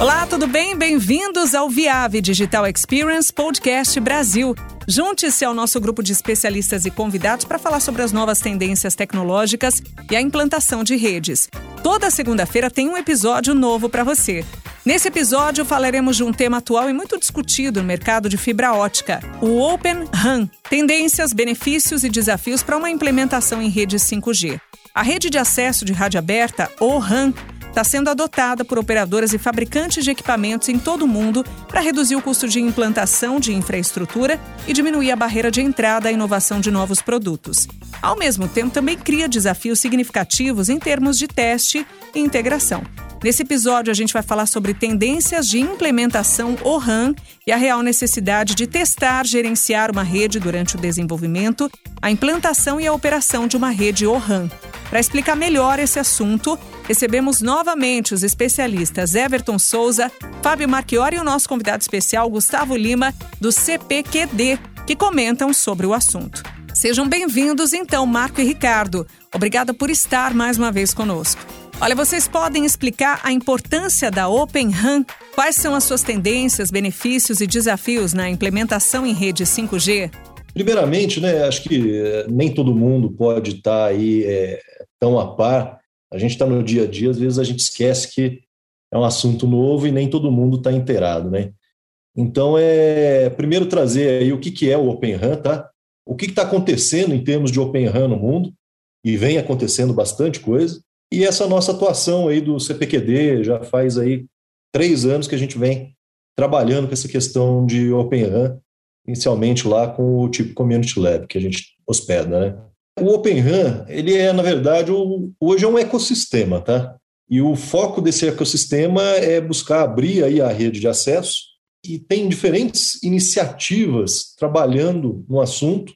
Olá, tudo bem? Bem-vindos ao Viave Digital Experience Podcast Brasil. Junte-se ao nosso grupo de especialistas e convidados para falar sobre as novas tendências tecnológicas e a implantação de redes. Toda segunda-feira tem um episódio novo para você. Nesse episódio falaremos de um tema atual e muito discutido no mercado de fibra ótica, o Open RAN, tendências, benefícios e desafios para uma implementação em redes 5G. A rede de acesso de rádio aberta, ou RAN, está sendo adotada por operadoras e fabricantes de equipamentos em todo o mundo para reduzir o custo de implantação de infraestrutura e diminuir a barreira de entrada à inovação de novos produtos. Ao mesmo tempo, também cria desafios significativos em termos de teste e integração. Nesse episódio, a gente vai falar sobre tendências de implementação ORAN e a real necessidade de testar, gerenciar uma rede durante o desenvolvimento, a implantação e a operação de uma rede ORAN. Para explicar melhor esse assunto, recebemos novamente os especialistas Everton Souza, Fábio Marchiori e o nosso convidado especial Gustavo Lima, do CPQD, que comentam sobre o assunto. Sejam bem-vindos, então, Marco e Ricardo. Obrigada por estar mais uma vez conosco. Olha, vocês podem explicar a importância da Open RAN? Quais são as suas tendências, benefícios e desafios na implementação em rede 5G? Primeiramente, né, acho que eh, nem todo mundo pode estar aí é, tão a par. A gente está no dia a dia, às vezes a gente esquece que é um assunto novo e nem todo mundo está inteirado, né? Então, é primeiro trazer aí o que, que é o Open RAN, tá? O que está acontecendo em termos de Open RAN no mundo, e vem acontecendo bastante coisa, e essa nossa atuação aí do CPQD, já faz aí três anos que a gente vem trabalhando com essa questão de Open RAN, inicialmente lá com o tipo Community Lab, que a gente hospeda, né? O Open RAN, ele é, na verdade, hoje é um ecossistema, tá? E o foco desse ecossistema é buscar abrir aí a rede de acesso e tem diferentes iniciativas trabalhando no assunto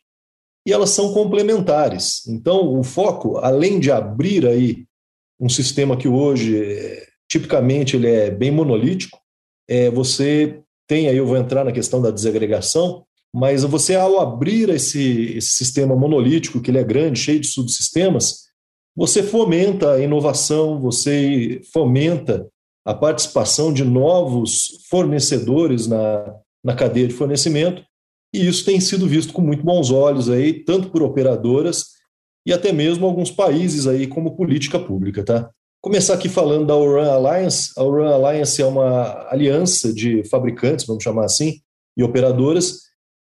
e elas são complementares. Então, o foco, além de abrir aí um sistema que hoje, tipicamente, ele é bem monolítico, é, você tem aí, eu vou entrar na questão da desagregação, mas você, ao abrir esse, esse sistema monolítico, que ele é grande, cheio de subsistemas, você fomenta a inovação, você fomenta a participação de novos fornecedores na, na cadeia de fornecimento, e isso tem sido visto com muito bons olhos aí, tanto por operadoras e até mesmo alguns países aí como política pública, tá? Começar aqui falando da Oran Alliance. A Oran Alliance é uma aliança de fabricantes, vamos chamar assim, e operadoras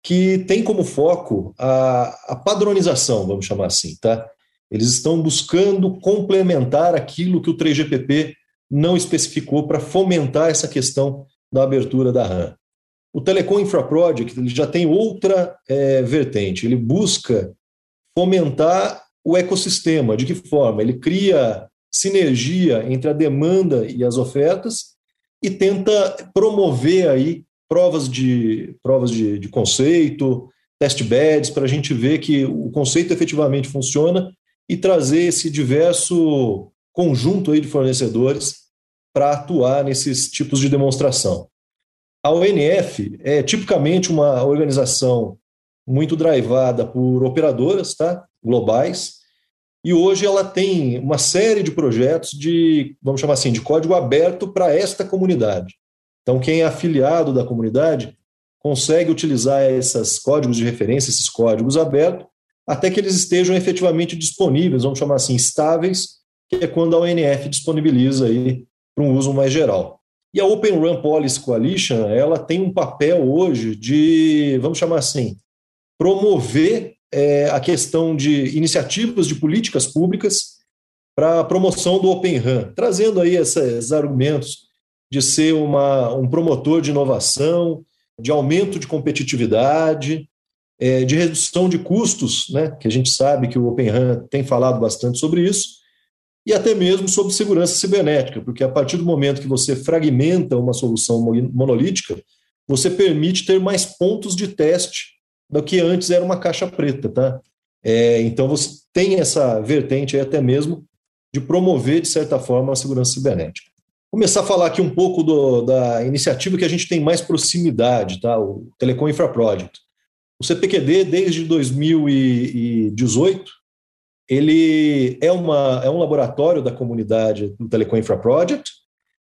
que tem como foco a, a padronização, vamos chamar assim, tá? Eles estão buscando complementar aquilo que o 3GPP não especificou para fomentar essa questão da abertura da RAM. O Telecom Infra Project ele já tem outra é, vertente, ele busca fomentar o ecossistema. De que forma? Ele cria sinergia entre a demanda e as ofertas e tenta promover aí provas de, provas de, de conceito, test beds, para a gente ver que o conceito efetivamente funciona e trazer esse diverso conjunto aí de fornecedores para atuar nesses tipos de demonstração. A ONF é tipicamente uma organização muito drivada por operadoras tá, globais, e hoje ela tem uma série de projetos de, vamos chamar assim, de código aberto para esta comunidade. Então, quem é afiliado da comunidade consegue utilizar esses códigos de referência, esses códigos abertos, até que eles estejam efetivamente disponíveis, vamos chamar assim, estáveis, que é quando a ONF disponibiliza aí para um uso mais geral. E a Open Run Policy Coalition, ela tem um papel hoje de, vamos chamar assim, promover é, a questão de iniciativas de políticas públicas para a promoção do Open Run, trazendo aí esses argumentos de ser uma, um promotor de inovação, de aumento de competitividade, é, de redução de custos, né, que a gente sabe que o Open RAN tem falado bastante sobre isso, e até mesmo sobre segurança cibernética, porque a partir do momento que você fragmenta uma solução monolítica, você permite ter mais pontos de teste do que antes era uma caixa preta, tá? É, então você tem essa vertente aí até mesmo de promover, de certa forma, a segurança cibernética começar a falar aqui um pouco do, da iniciativa que a gente tem mais proximidade, tá? o Telecom Infra Project. O CPQD, desde 2018, ele é, uma, é um laboratório da comunidade do Telecom Infra Project,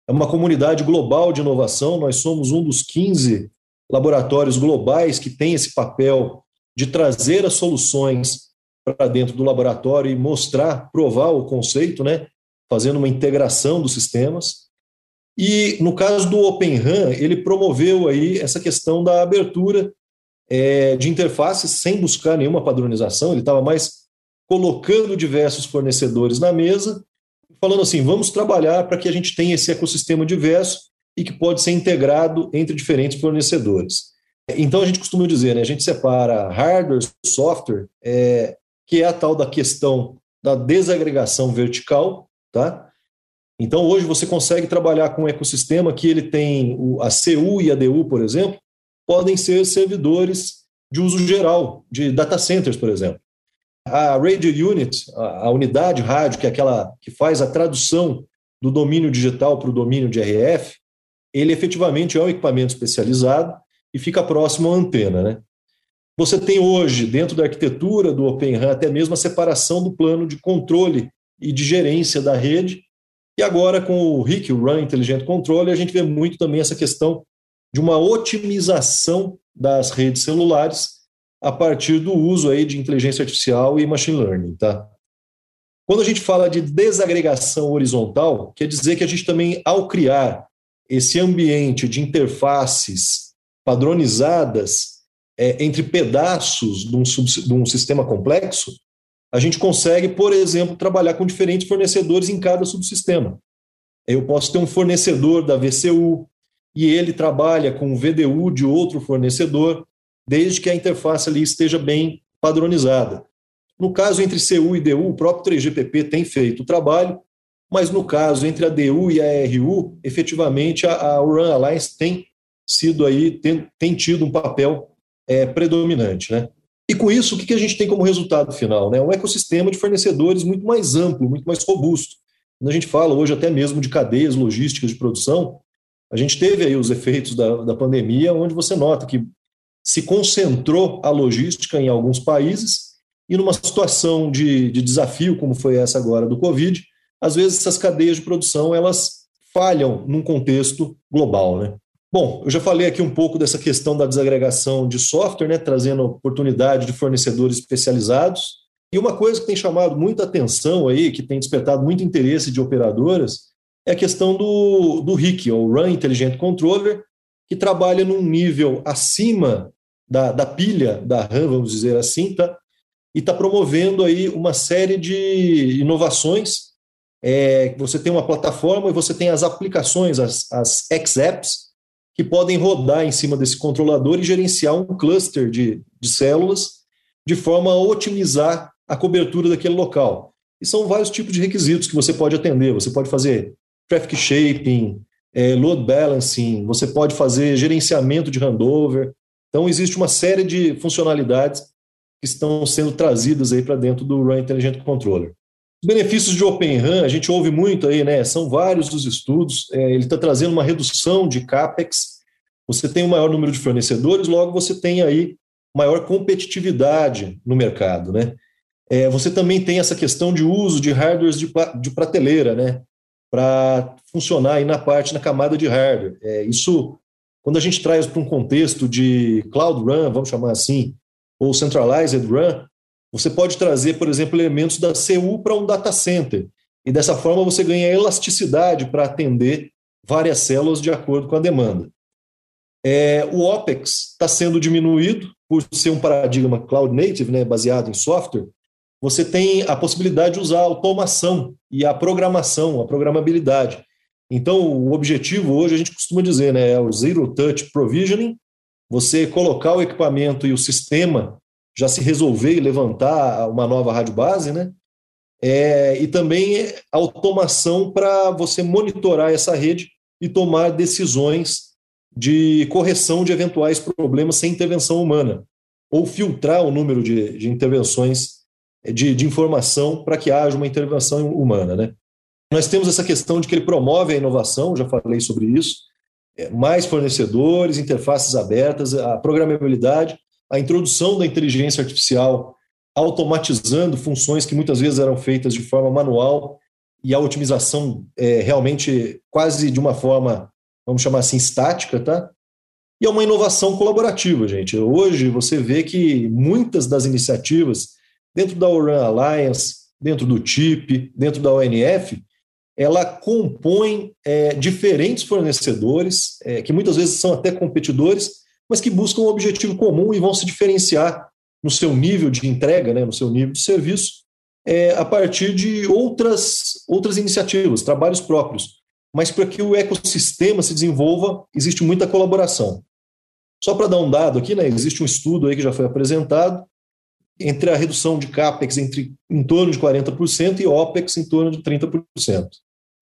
é uma comunidade global de inovação, nós somos um dos 15 laboratórios globais que tem esse papel de trazer as soluções para dentro do laboratório e mostrar, provar o conceito, né, fazendo uma integração dos sistemas. E no caso do OpenRAN, ele promoveu aí essa questão da abertura é, de interfaces sem buscar nenhuma padronização, ele estava mais colocando diversos fornecedores na mesa, falando assim: vamos trabalhar para que a gente tenha esse ecossistema diverso e que pode ser integrado entre diferentes fornecedores. Então a gente costuma dizer, né, a gente separa hardware, software, é, que é a tal da questão da desagregação vertical, tá? Então hoje você consegue trabalhar com um ecossistema que ele tem a CU e a DU, por exemplo, podem ser servidores de uso geral, de data centers, por exemplo. A Radio Unit, a unidade rádio, que é aquela que faz a tradução do domínio digital para o domínio de RF, ele efetivamente é um equipamento especializado e fica próximo à antena. Né? Você tem hoje, dentro da arquitetura do Open RAN, até mesmo a separação do plano de controle e de gerência da rede. E agora, com o RIC, o Run Intelligent Control, a gente vê muito também essa questão de uma otimização das redes celulares a partir do uso aí de inteligência artificial e machine learning, tá? Quando a gente fala de desagregação horizontal, quer dizer que a gente também, ao criar esse ambiente de interfaces padronizadas é, entre pedaços de um, de um sistema complexo, a gente consegue, por exemplo, trabalhar com diferentes fornecedores em cada subsistema. Eu posso ter um fornecedor da VCU, e ele trabalha com o VDU de outro fornecedor, desde que a interface ali esteja bem padronizada. No caso entre CU e DU, o próprio 3GPP tem feito o trabalho, mas no caso entre a DU e a RU, efetivamente a, a Run Alliance tem sido aí, tem, tem tido um papel é, predominante. Né? E com isso, o que, que a gente tem como resultado final? Né? Um ecossistema de fornecedores muito mais amplo, muito mais robusto. Quando a gente fala hoje até mesmo de cadeias logísticas de produção, a gente teve aí os efeitos da, da pandemia, onde você nota que se concentrou a logística em alguns países e numa situação de, de desafio, como foi essa agora do Covid, às vezes essas cadeias de produção elas falham num contexto global, né? Bom, eu já falei aqui um pouco dessa questão da desagregação de software, né, trazendo oportunidade de fornecedores especializados. E uma coisa que tem chamado muita atenção aí, que tem despertado muito interesse de operadoras, é a questão do, do RIC, o Run Intelligent Controller, que trabalha num nível acima da, da pilha da RAM, vamos dizer assim, tá? e está promovendo aí uma série de inovações. É, você tem uma plataforma e você tem as aplicações, as, as X-Apps, que podem rodar em cima desse controlador e gerenciar um cluster de, de células de forma a otimizar a cobertura daquele local. E são vários tipos de requisitos que você pode atender. Você pode fazer traffic shaping, é, load balancing, você pode fazer gerenciamento de handover. Então, existe uma série de funcionalidades que estão sendo trazidas aí para dentro do Run Intelligent Controller. Os benefícios de Open Run, a gente ouve muito aí, né? São vários os estudos. É, ele está trazendo uma redução de capex. Você tem um maior número de fornecedores, logo você tem aí maior competitividade no mercado, né? É, você também tem essa questão de uso de hardwares de, de prateleira, né? para funcionar aí na parte, na camada de hardware. É, isso, quando a gente traz para um contexto de Cloud Run, vamos chamar assim, ou Centralized Run, você pode trazer, por exemplo, elementos da CU para um data center. E dessa forma você ganha elasticidade para atender várias células de acordo com a demanda. É, o OPEX está sendo diminuído por ser um paradigma cloud native, né, baseado em software, você tem a possibilidade de usar a automação e a programação, a programabilidade. Então, o objetivo hoje, a gente costuma dizer, né, é o Zero Touch Provisioning, você colocar o equipamento e o sistema já se resolver e levantar uma nova rádio base, né? É, e também automação para você monitorar essa rede e tomar decisões de correção de eventuais problemas sem intervenção humana, ou filtrar o número de, de intervenções de, de informação para que haja uma intervenção humana. Né? Nós temos essa questão de que ele promove a inovação, já falei sobre isso, é, mais fornecedores, interfaces abertas, a programabilidade, a introdução da inteligência artificial automatizando funções que muitas vezes eram feitas de forma manual e a otimização é, realmente quase de uma forma, vamos chamar assim, estática, tá? E é uma inovação colaborativa, gente. Hoje você vê que muitas das iniciativas dentro da Oran Alliance, dentro do TIP, dentro da ONF, ela compõe é, diferentes fornecedores, é, que muitas vezes são até competidores, mas que buscam um objetivo comum e vão se diferenciar no seu nível de entrega, né, no seu nível de serviço, é, a partir de outras, outras iniciativas, trabalhos próprios. Mas para que o ecossistema se desenvolva, existe muita colaboração. Só para dar um dado aqui, né, existe um estudo aí que já foi apresentado entre a redução de CAPEX entre, em torno de 40% e OPEX em torno de 30%.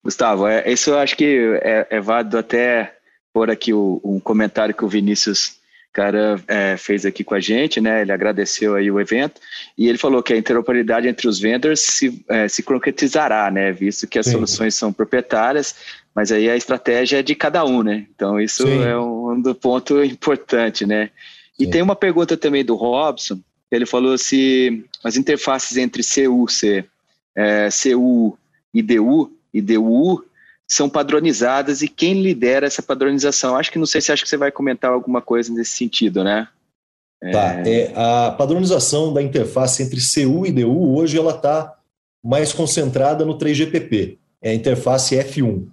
Gustavo, é, isso eu acho que é, é válido até por aqui o, um comentário que o Vinícius cara é, fez aqui com a gente, né? Ele agradeceu aí o evento e ele falou que a interoperabilidade entre os vendors se, é, se concretizará, né? Visto que as Sim. soluções são proprietárias, mas aí a estratégia é de cada um, né? Então isso Sim. é um, um ponto importante, né? E Sim. tem uma pergunta também do Robson. Ele falou se as interfaces entre CUC, é, CU e DU, e DU são padronizadas e quem lidera essa padronização? Acho que não sei se acho que você vai comentar alguma coisa nesse sentido, né? Tá, é, a padronização da interface entre CU e DU hoje ela está mais concentrada no 3GPP, é a interface F1.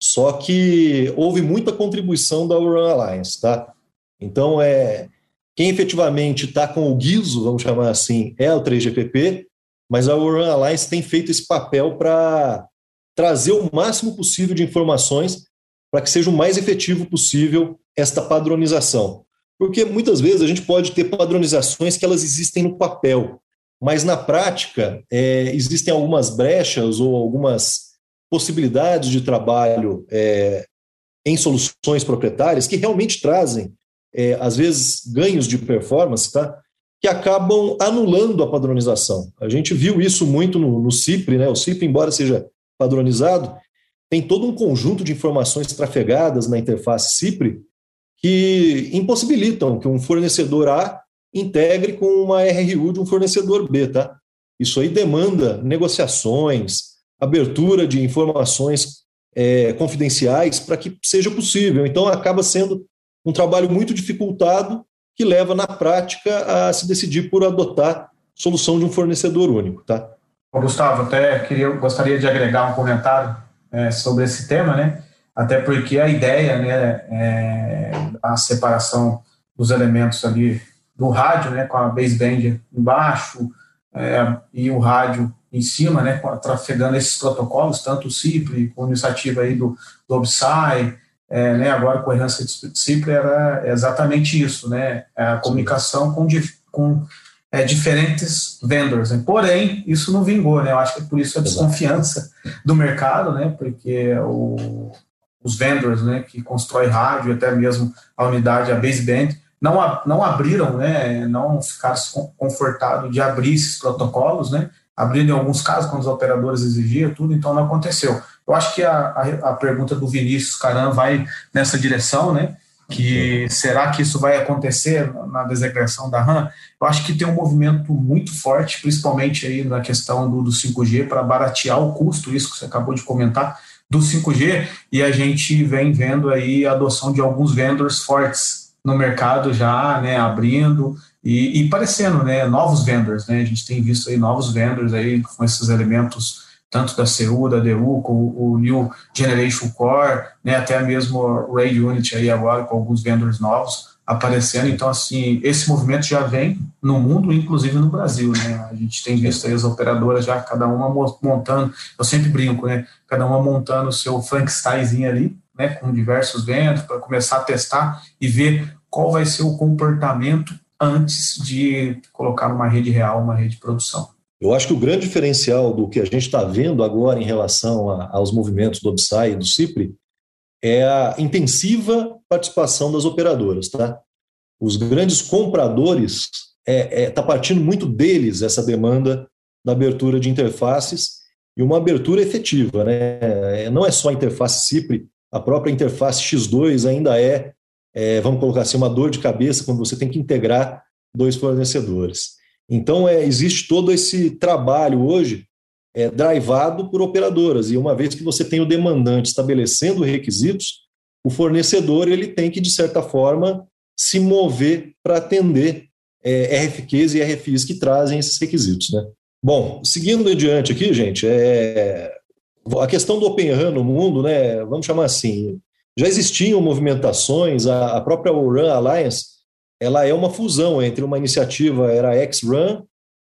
Só que houve muita contribuição da Run Alliance, tá? Então, é, quem efetivamente está com o guiso, vamos chamar assim, é o 3GPP, mas a Run Alliance tem feito esse papel para trazer o máximo possível de informações para que seja o mais efetivo possível esta padronização. Porque muitas vezes a gente pode ter padronizações que elas existem no papel, mas na prática é, existem algumas brechas ou algumas possibilidades de trabalho é, em soluções proprietárias que realmente trazem, é, às vezes, ganhos de performance, tá? que acabam anulando a padronização. A gente viu isso muito no, no CIPRE, né? o CIPRE, embora seja padronizado, tem todo um conjunto de informações trafegadas na interface CIPRE que impossibilitam que um fornecedor A integre com uma RRU de um fornecedor B, tá? Isso aí demanda negociações, abertura de informações é, confidenciais para que seja possível. Então, acaba sendo um trabalho muito dificultado que leva, na prática, a se decidir por adotar solução de um fornecedor único, tá? Gustavo, até queria, gostaria de agregar um comentário é, sobre esse tema, né? Até porque a ideia, né, é a separação dos elementos ali do rádio, né, com a baseband embaixo é, e o rádio em cima, né, trafegando esses protocolos, tanto o CIPRE, com iniciativa aí do, do OBSAI, é, né, agora com a herança de CIPRE, era exatamente isso, né, é a comunicação com, com é, diferentes vendors. Né? Porém, isso não vingou, né? Eu acho que é por isso a desconfiança do mercado, né? Porque o, os vendors, né, que constroem rádio, até mesmo a unidade, a baseband, não, não abriram, né? Não ficaram confortados de abrir esses protocolos, né? Abrindo em alguns casos, quando os operadores exigiam tudo, então não aconteceu. Eu acho que a, a, a pergunta do Vinícius Caran vai nessa direção, né? Que será que isso vai acontecer na desagressão da RAM? Eu acho que tem um movimento muito forte, principalmente aí na questão do, do 5G, para baratear o custo, isso que você acabou de comentar, do 5G, e a gente vem vendo aí a adoção de alguns vendors fortes no mercado já, né, abrindo e, e parecendo, né, novos vendors, né, a gente tem visto aí novos vendors aí com esses elementos tanto da CU, da DU, com o New Generation Core, né, até mesmo Ray Unit aí agora com alguns vendors novos aparecendo. Então, assim, esse movimento já vem no mundo, inclusive no Brasil, né? A gente tem visto aí as operadoras já, cada uma montando, eu sempre brinco, né? Cada uma montando o seu Frankensteinzinho ali, né? Com diversos ventos para começar a testar e ver qual vai ser o comportamento antes de colocar numa rede real, uma rede de produção. Eu acho que o grande diferencial do que a gente está vendo agora em relação a, aos movimentos do OBSAI e do CIPRI é a intensiva participação das operadoras. Tá? Os grandes compradores, está é, é, tá partindo muito deles essa demanda da abertura de interfaces e uma abertura efetiva. Né? É, não é só a interface CIPRI, a própria interface X2 ainda é, é, vamos colocar assim, uma dor de cabeça quando você tem que integrar dois fornecedores. Então, é, existe todo esse trabalho hoje é drivado por operadoras. E uma vez que você tem o demandante estabelecendo requisitos, o fornecedor ele tem que, de certa forma, se mover para atender é, RFQs e RFIs que trazem esses requisitos. Né? Bom, seguindo adiante aqui, gente, é, a questão do Open RAN no mundo, né, vamos chamar assim, já existiam movimentações, a, a própria ORAN Alliance, ela é uma fusão entre uma iniciativa, era a XRAN,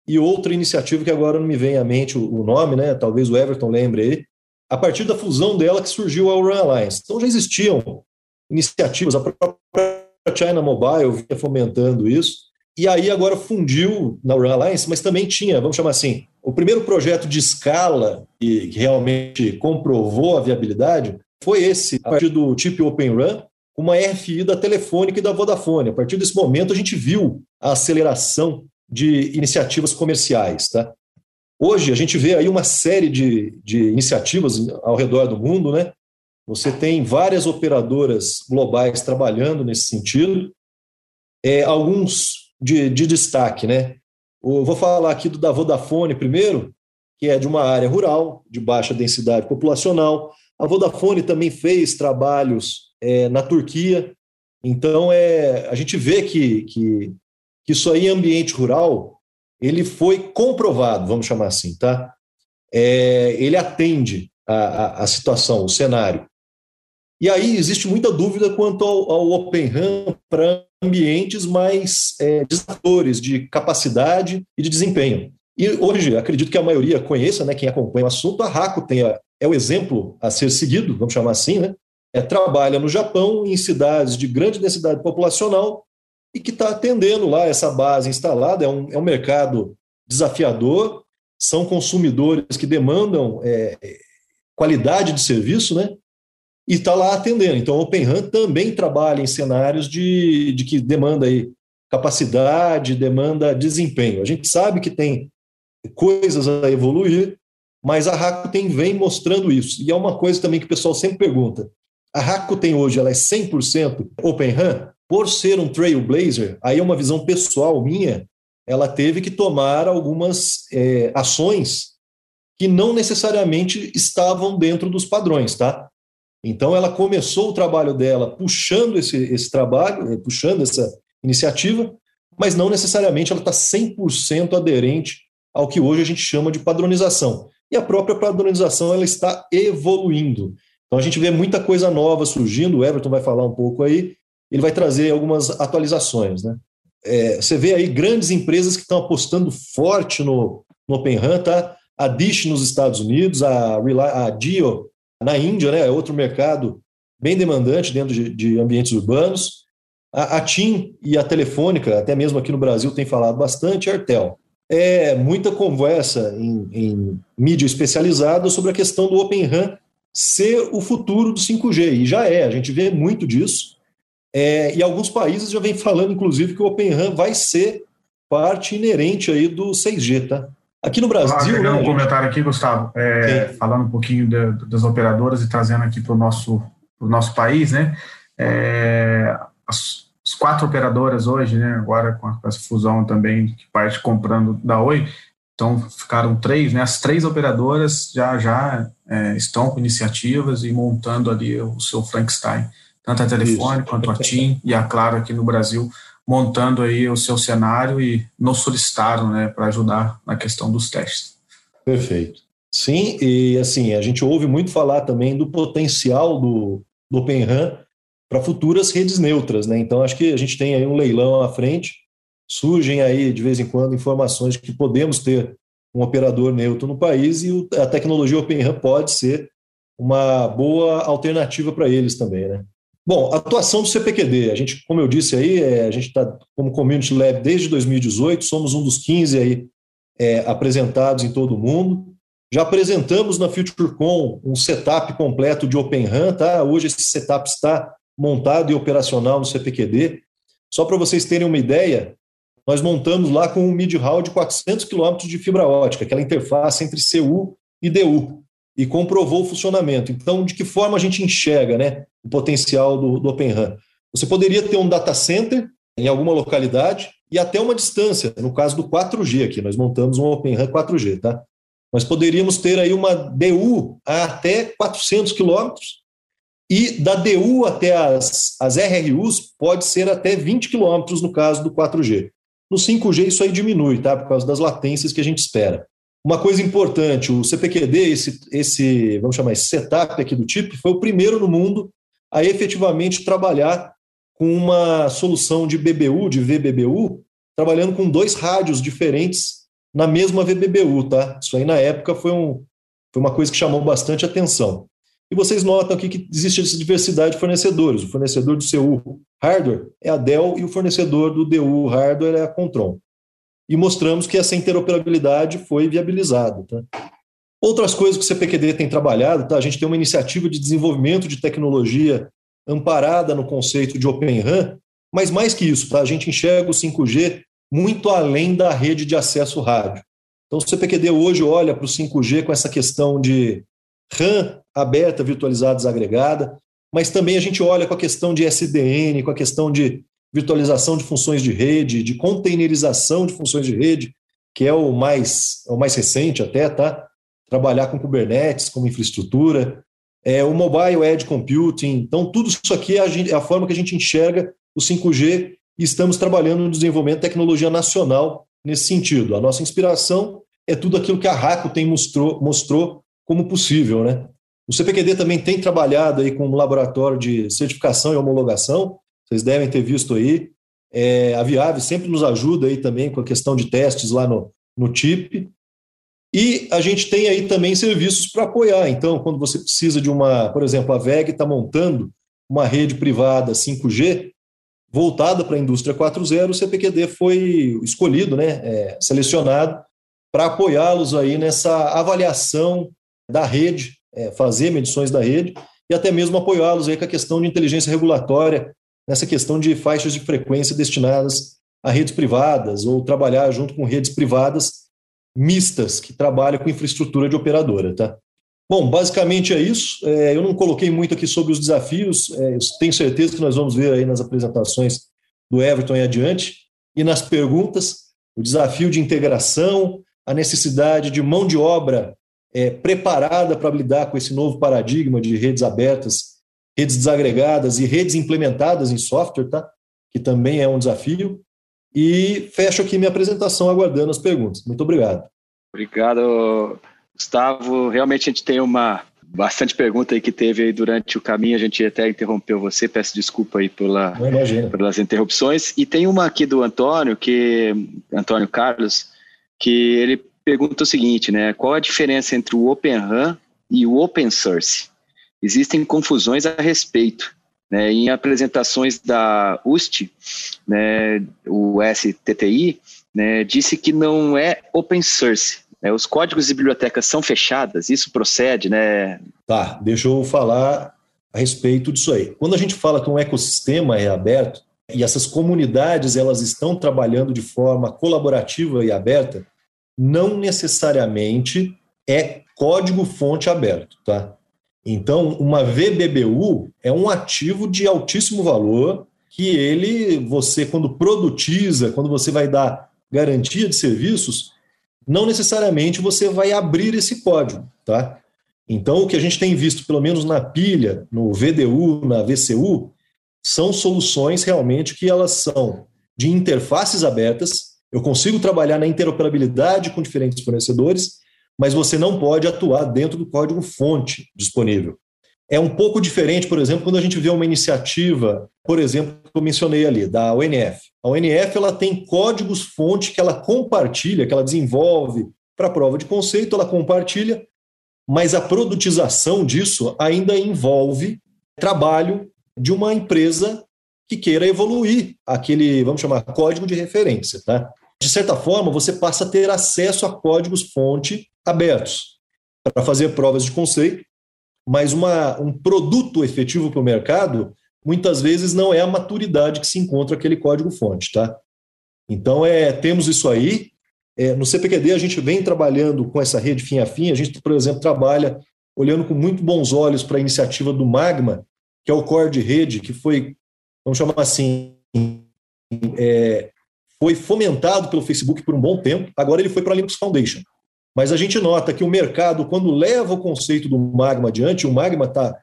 e outra iniciativa que agora não me vem à mente o, nome, né, talvez o Everton lembre aí, a partir da fusão dela que surgiu a ORAN Alliance. Então já existiam iniciativas, a própria China Mobile vinha fomentando isso, e aí agora fundiu na Run Alliance, mas também tinha, vamos chamar assim, o primeiro projeto de escala que realmente comprovou a viabilidade foi esse, a partir do tipo Open Run, uma RFI da Telefônica e da Vodafone. A partir desse momento a gente viu a aceleração de iniciativas comerciais, tá? Hoje a gente vê aí uma série de, de iniciativas ao redor do mundo, né? Você tem várias operadoras globais trabalhando nesse sentido. É, alguns de, de destaque, né? Eu vou falar aqui do da Vodafone primeiro, que é de uma área rural, de baixa densidade populacional. A Vodafone também fez trabalhos é, na Turquia. Então, é, a gente vê que, que, que isso aí, ambiente rural, ele foi comprovado, vamos chamar assim, tá? É, ele atende a, a, a, situação, o cenário. E aí existe muita dúvida quanto ao, ao Open RAM para ambientes mais é, desafiadores de capacidade e de desempenho. E hoje, acredito que a maioria conheça, né, quem acompanha o assunto, a Raco tem a, é o exemplo a ser seguido, vamos chamar assim, né? É, trabalha no Japão, em cidades de grande densidade populacional, e que está atendendo lá essa base instalada. É um, é um mercado desafiador, são consumidores que demandam é, qualidade de serviço, né? e está lá atendendo. Então, o Open RAM também trabalha em cenários de, de que demanda aí capacidade, demanda desempenho. A gente sabe que tem coisas a evoluir, mas a Rakuten vem mostrando isso. E é uma coisa também que o pessoal sempre pergunta. A Rakuten hoje ela é 100% Open RAM? Por ser um Trailblazer, aí é uma visão pessoal minha, ela teve que tomar algumas é, ações que não necessariamente estavam dentro dos padrões, tá? Então, ela começou o trabalho dela puxando esse, esse trabalho, eh, puxando essa iniciativa, mas não necessariamente ela está 100% aderente ao que hoje a gente chama de padronização. E a própria padronização ela está evoluindo. Então, a gente vê muita coisa nova surgindo, o Everton vai falar um pouco aí, ele vai trazer algumas atualizações. Né? É, você vê aí grandes empresas que estão apostando forte no, no Open RAM, tá? A Dish nos Estados Unidos, a, a Dio na Índia, né, é outro mercado bem demandante dentro de, de ambientes urbanos. A, a, TIM e a Telefônica, até mesmo aqui no Brasil, tem falado bastante, a Artel. É muita conversa em, em mídia especializada sobre a questão do Open RAN ser o futuro do 5G, e já é, a gente vê muito disso. É, e alguns países já vêm falando, inclusive, que o Open RAN vai ser parte inerente aí do 6G, tá? Aqui no Brasil. Ah, né, um comentário aqui, Gustavo, é, falando um pouquinho de, das operadoras e trazendo aqui para o nosso, nosso país, né? É, as, as, quatro operadoras hoje, né? Agora com essa fusão também, que parte comprando da Oi, então ficaram três, né? As três operadoras já já é, estão com iniciativas e montando ali o seu Frankenstein, tanto a Telefone Isso. quanto a TIM e a Claro aqui no Brasil montando aí o seu cenário e nos solicitaram né, para ajudar na questão dos testes. Perfeito. Sim, e assim, a gente ouve muito falar também do potencial do, do Open RAM para futuras redes neutras, né? Então acho que a gente tem aí um leilão à frente, surgem aí de vez em quando informações de que podemos ter um operador neutro no país e a tecnologia Open RAM pode ser uma boa alternativa para eles também, né? Bom, atuação do CPQD, a gente, como eu disse aí, é, a gente está como Community Lab desde 2018, somos um dos 15 aí é, apresentados em todo o mundo. Já apresentamos na FutureCon um setup completo de Open RAM, tá? Hoje esse setup está montado e operacional no CPQD. Só para vocês terem uma ideia, nós montamos lá com um mid-haul de 400 km de fibra ótica, aquela interface entre CU e DU e comprovou o funcionamento. Então, de que forma a gente enxerga né, o potencial do, do Open RAM? Você poderia ter um data center em alguma localidade e até uma distância, no caso do 4G aqui, nós montamos um Open RAM 4G, tá? Nós poderíamos ter aí uma DU a até 400 quilômetros e da DU até as, as RRUs pode ser até 20 quilômetros no caso do 4G. No 5G isso aí diminui, tá? Por causa das latências que a gente espera. Uma coisa importante, o CPQD, esse, esse vamos chamar esse setup aqui do TIP, foi o primeiro no mundo a efetivamente trabalhar com uma solução de BBU, de VBBU, trabalhando com dois rádios diferentes na mesma VBBU, tá? Isso aí na época foi, um, foi uma coisa que chamou bastante atenção. E vocês notam aqui que existe essa diversidade de fornecedores. O fornecedor do CU hardware é a Dell e o fornecedor do DU hardware é a Contron. E mostramos que essa interoperabilidade foi viabilizada. Tá? Outras coisas que o CPQD tem trabalhado, tá? a gente tem uma iniciativa de desenvolvimento de tecnologia amparada no conceito de Open RAN, mas mais que isso, tá? a gente enxerga o 5G muito além da rede de acesso rádio. Então, o CPQD hoje olha para o 5G com essa questão de RAM aberta, virtualizada, desagregada, mas também a gente olha com a questão de SDN, com a questão de virtualização de funções de rede, de containerização de funções de rede, que é o mais, é o mais recente até, tá? trabalhar com Kubernetes como infraestrutura, é, o Mobile Edge Computing. Então, tudo isso aqui é a, gente, é a forma que a gente enxerga o 5G e estamos trabalhando no desenvolvimento de tecnologia nacional nesse sentido. A nossa inspiração é tudo aquilo que a RACO tem mostrou, mostrou como possível. Né? O CPQD também tem trabalhado aí com um laboratório de certificação e homologação, vocês devem ter visto aí. É, a Viave sempre nos ajuda aí também com a questão de testes lá no, no TIP. E a gente tem aí também serviços para apoiar. Então, quando você precisa de uma, por exemplo, a VEG está montando uma rede privada 5G voltada para a indústria 4.0, o CPQD foi escolhido, né, é, selecionado para apoiá-los aí nessa avaliação da rede, é, fazer medições da rede e até mesmo apoiá-los aí com a questão de inteligência regulatória, nessa questão de faixas de frequência destinadas a redes privadas ou trabalhar junto com redes privadas mistas que trabalham com infraestrutura de operadora, tá? Bom, basicamente é isso. É, eu não coloquei muito aqui sobre os desafios. É, tenho certeza que nós vamos ver aí nas apresentações do Everton e adiante e nas perguntas o desafio de integração, a necessidade de mão de obra é, preparada para lidar com esse novo paradigma de redes abertas, redes desagregadas e redes implementadas em software, tá? Que também é um desafio. E fecho aqui minha apresentação aguardando as perguntas. Muito obrigado. Obrigado, Gustavo. Realmente a gente tem uma bastante pergunta aí que teve aí durante o caminho. A gente até interrompeu você. Peço desculpa aí pela, pelas interrupções. E tem uma aqui do Antônio, que Antônio Carlos, que ele pergunta o seguinte, né? Qual a diferença entre o Open RAM e o Open Source? Existem confusões a respeito. Né, em apresentações da UST, né, o STTI, né, disse que não é open source. Né, os códigos e bibliotecas são fechadas, isso procede, né? Tá, deixa eu falar a respeito disso aí. Quando a gente fala que um ecossistema é aberto e essas comunidades elas estão trabalhando de forma colaborativa e aberta, não necessariamente é código fonte aberto, tá? Então, uma VBBU é um ativo de altíssimo valor que ele, você, quando produtiza, quando você vai dar garantia de serviços, não necessariamente você vai abrir esse código, tá? Então, o que a gente tem visto, pelo menos na pilha, no VDU, na VCU, são soluções realmente que elas são de interfaces abertas. Eu consigo trabalhar na interoperabilidade com diferentes fornecedores mas você não pode atuar dentro do código-fonte disponível. É um pouco diferente, por exemplo, quando a gente vê uma iniciativa, por exemplo, que eu mencionei ali, da ONF. A ONF ela tem códigos-fonte que ela compartilha, que ela desenvolve para prova de conceito, ela compartilha, mas a produtização disso ainda envolve trabalho de uma empresa que queira evoluir aquele, vamos chamar, código de referência, tá? De certa forma, você passa a ter acesso a códigos-fonte abertos para fazer provas de conceito, mas uma, um produto efetivo para o mercado muitas vezes não é a maturidade que se encontra aquele código-fonte, tá? Então, é, temos isso aí. É, no CPQD, a gente vem trabalhando com essa rede fim a fim. A gente, por exemplo, trabalha olhando com muito bons olhos para a iniciativa do Magma, que é o core de rede, que foi, vamos chamar assim, é, foi fomentado pelo Facebook por um bom tempo. Agora ele foi para a Linux Foundation. mas a gente nota que o mercado, quando leva o conceito do Magma adiante, o Magma está,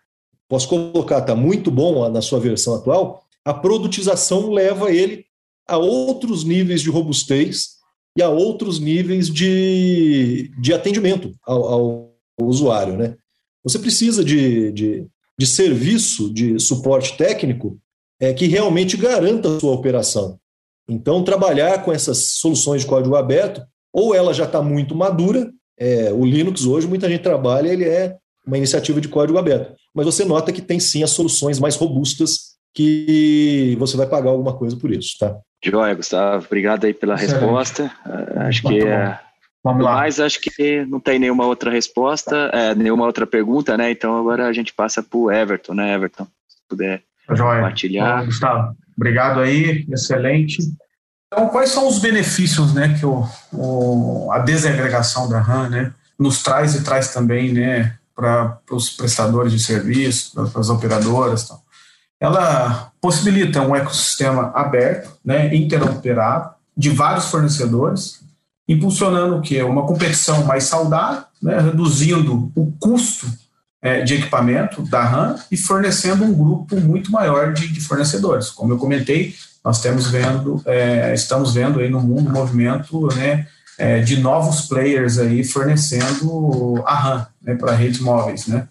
posso colocar, está muito bom na sua versão atual, a produtização leva ele a outros níveis de robustez e a outros níveis de, de atendimento ao, ao usuário. Né? Você precisa de, de, de serviço de suporte técnico é, que realmente garanta a sua operação. Então, trabalhar com essas soluções de código aberto, ou ela já está muito madura, é, o Linux hoje, muita gente trabalha, ele é uma iniciativa de código aberto. Mas você nota que tem sim as soluções mais robustas que você vai pagar alguma coisa por isso, tá? Joia, Gustavo, obrigado aí pela Excelente. resposta. Uh, acho Muito que é, Vamos lá. Mas acho que não tem nenhuma outra resposta, é, nenhuma outra pergunta, né? Então agora a gente passa para o Everton, né, Everton? Se puder Joia. compartilhar. Bom, Gustavo, obrigado aí, excelente. Então, quais são os benefícios, né, que o, o a desagregação da RAM, né, nos traz e traz também, né, para os prestadores de serviço, para as operadoras, tal. Ela possibilita um ecossistema aberto, né, interoperável, de vários fornecedores, impulsionando o quê? Uma competição mais saudável, né, reduzindo o custo de equipamento da RAM e fornecendo um grupo muito maior de, de fornecedores. Como eu comentei, nós temos vendo, é, estamos vendo aí no mundo um movimento né, é, de novos players aí fornecendo a RAM né, para redes móveis. Né.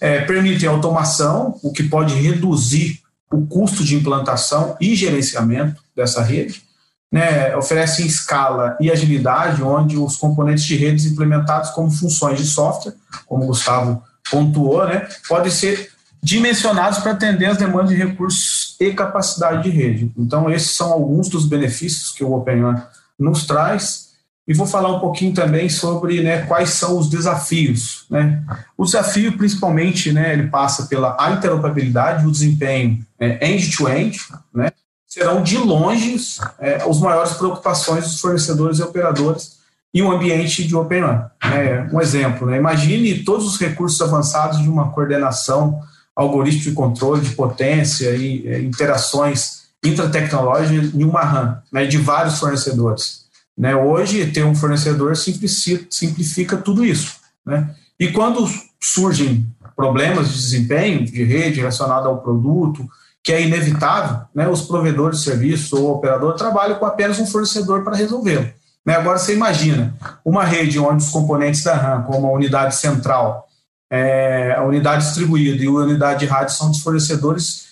É, permite automação, o que pode reduzir o custo de implantação e gerenciamento dessa rede, né, oferece escala e agilidade, onde os componentes de redes implementados como funções de software, como o Gustavo pontuou, né, podem ser dimensionados para atender as demandas de recursos e capacidade de rede. Então, esses são alguns dos benefícios que o OpenRAN nos traz. E vou falar um pouquinho também sobre né, quais são os desafios. Né? O desafio, principalmente, né, ele passa pela interoperabilidade, o desempenho é, end-to-end, -end, né? serão de longe é, os maiores preocupações dos fornecedores e operadores em um ambiente de Open RAN. É, um exemplo, né? imagine todos os recursos avançados de uma coordenação, algoritmo de controle de potência e é, interações intratecnológicas em uma RAM, né, de vários fornecedores. Né? Hoje, ter um fornecedor simplifica, simplifica tudo isso. Né? E quando surgem problemas de desempenho de rede relacionado ao produto, que é inevitável, né, os provedores de serviço ou operador trabalham com apenas um fornecedor para resolvê-lo. Né, agora você imagina uma rede onde os componentes da RAM, como a unidade central, é, a unidade distribuída e a unidade de rádio são dos fornecedores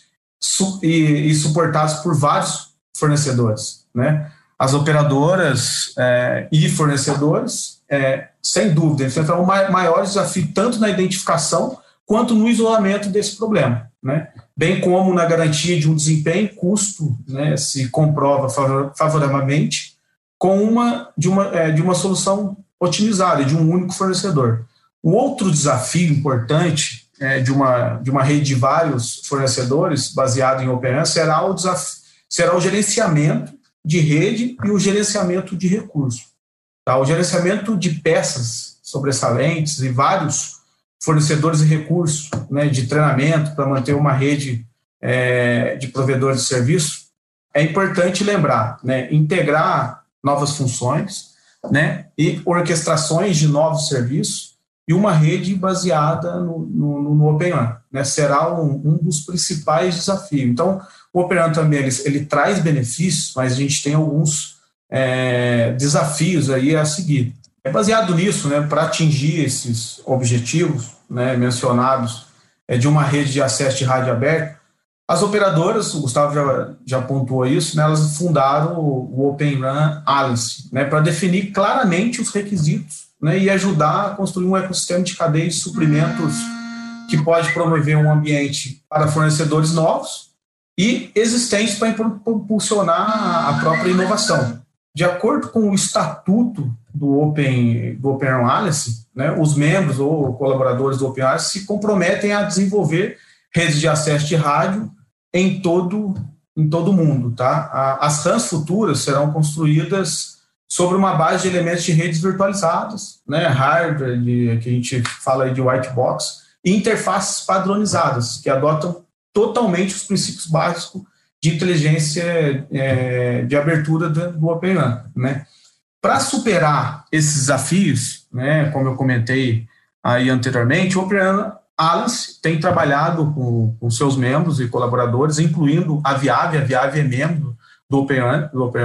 e, suportados por vários fornecedores. Né? As operadoras é, e fornecedores, é, sem dúvida, enfrentarão maiores desafios tanto na identificação quanto no isolamento desse problema. Né? bem como na garantia de um desempenho custo, né, se comprova favoravelmente, com uma de, uma é, de uma solução otimizada, de um único fornecedor. O outro desafio importante é, de, uma, de uma rede de vários fornecedores, baseado em Open será o, desafio, será o gerenciamento de rede e o gerenciamento de recursos. Tá? O gerenciamento de peças sobressalentes e vários fornecedores de recursos, né, de treinamento para manter uma rede é, de provedores de serviço, é importante lembrar, né, integrar novas funções, né, e orquestrações de novos serviços e uma rede baseada no, no, no OpenRAN, né, será um, um, dos principais desafios. Então, o OpenRAN também ele, ele traz benefícios, mas a gente tem alguns é, desafios aí a seguir. É baseado nisso, né, para atingir esses objetivos né, mencionados é, de uma rede de acesso de rádio aberto, as operadoras, o Gustavo já, já pontuou isso, né, elas fundaram o, Open Run Alliance né, para definir claramente os requisitos né, e ajudar a construir um ecossistema de cadeia de suprimentos que pode promover um ambiente para fornecedores novos e existentes para impulsionar a própria inovação. De acordo com o estatuto do Open, do Open Alliance, né, os membros ou colaboradores do Open Alliance se comprometem a desenvolver redes de acesso de rádio em todo em todo o mundo, tá? As RANs futuras serão construídas sobre uma base de elementos de redes virtualizadas, né, hardware de, que a gente fala de white box, e interfaces padronizadas que adotam totalmente os princípios básicos de inteligência é, de abertura do, do né? Para superar esses desafios, né, como eu comentei aí anteriormente, o Open Alice tem trabalhado com, com, seus membros e colaboradores, incluindo a Viave, a Viave é membro do Open, do Open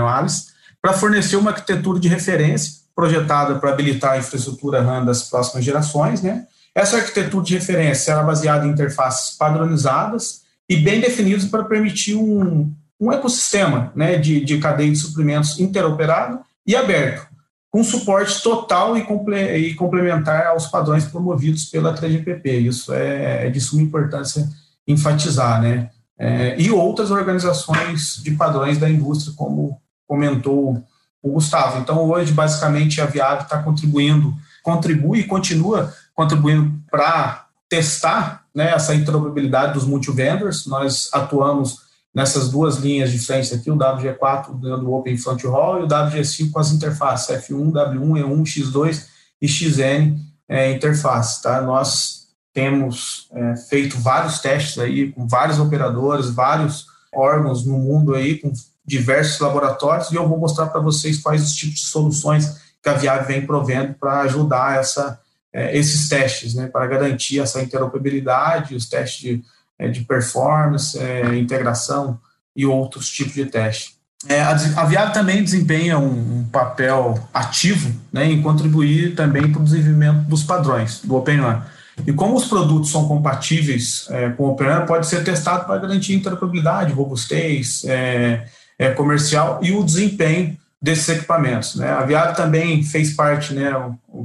para fornecer uma arquitetura de referência projetada para habilitar a infraestrutura RAM das próximas gerações. Né? Essa arquitetura de referência era baseada em interfaces padronizadas e bem definidas para permitir um, um ecossistema né, de, de cadeia de suprimentos interoperado e aberto, com suporte total e, comple complementar aos padrões promovidos pela 3GPP. Isso é, é de suma importância enfatizar, né? É, e outras organizações de padrões da indústria, como comentou o Gustavo. Então, hoje, basicamente, a Viave está contribuindo, contribui e continua contribuindo para testar né, essa interoperabilidade dos multivendors. Nós atuamos nessas duas linhas de frente aqui, o WG4 dando Open Front Hall e o WG5 com as interfaces F1, W1, E1, X2 e XN é, interface. Tá? Nós temos é, feito vários testes aí com vários operadores, vários órgãos no mundo aí, com diversos laboratórios, e eu vou mostrar para vocês quais os tipos de soluções que a Viave vem provendo para ajudar essa, é, esses testes, né, para garantir essa interoperabilidade, os testes de é, de performance, é, integração e outros tipos de teste. É, a, Viave também desempenha um, um, papel ativo né, em contribuir também para o desenvolvimento dos padrões do OpenRAN. E como os produtos são compatíveis é, com o OpenRAN, pode ser testado para garantir interoperabilidade, robustez é, é, comercial e o desempenho desses equipamentos. Né? A Viave também fez parte, né,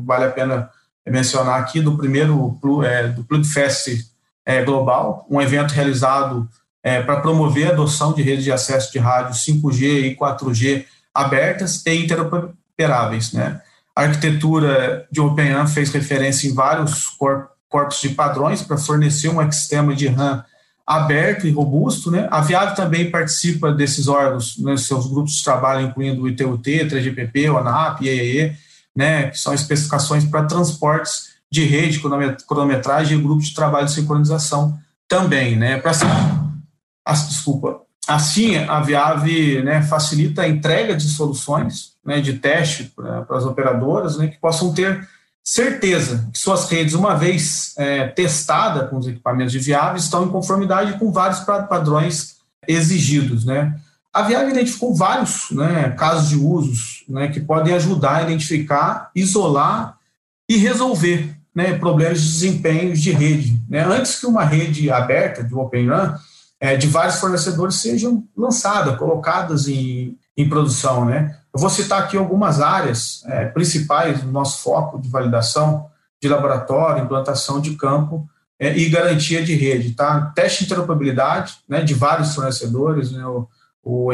vale a pena mencionar aqui, do primeiro é, do PlugFest é, global, um evento realizado é, para promover a adoção de redes de acesso de rádio 5G e 4G abertas e interoperáveis. Né? A arquitetura de OpenRAN fez referência em vários corpos de padrões para fornecer um ecossistema de RAM aberto e robusto. Né? A Viave também participa desses órgãos, né, seus grupos de trabalho, incluindo o ITUT, 3GPP, o ANAP, né, que são especificações para transportes de rede, cronometragem e grupo de trabalho de sincronização também, né? Para assim, desculpa. Assim, a Viave né, facilita a entrega de soluções né, de teste para as operadoras né, que possam ter certeza que suas redes, uma vez é, testada com os equipamentos de Viave, estão em conformidade com vários padrões exigidos. Né? A Viave identificou vários né, casos de usos né, que podem ajudar a identificar, isolar e resolver né, problemas de desempenho de rede. Né? Antes que uma rede aberta de Open RAN, é, de vários fornecedores sejam lançadas, colocadas em, em produção. Né? Eu vou citar aqui algumas áreas é, principais do nosso foco de validação de laboratório, implantação de campo é, e garantia de rede. Tá? Teste de interoperabilidade né, de vários fornecedores, né, o, o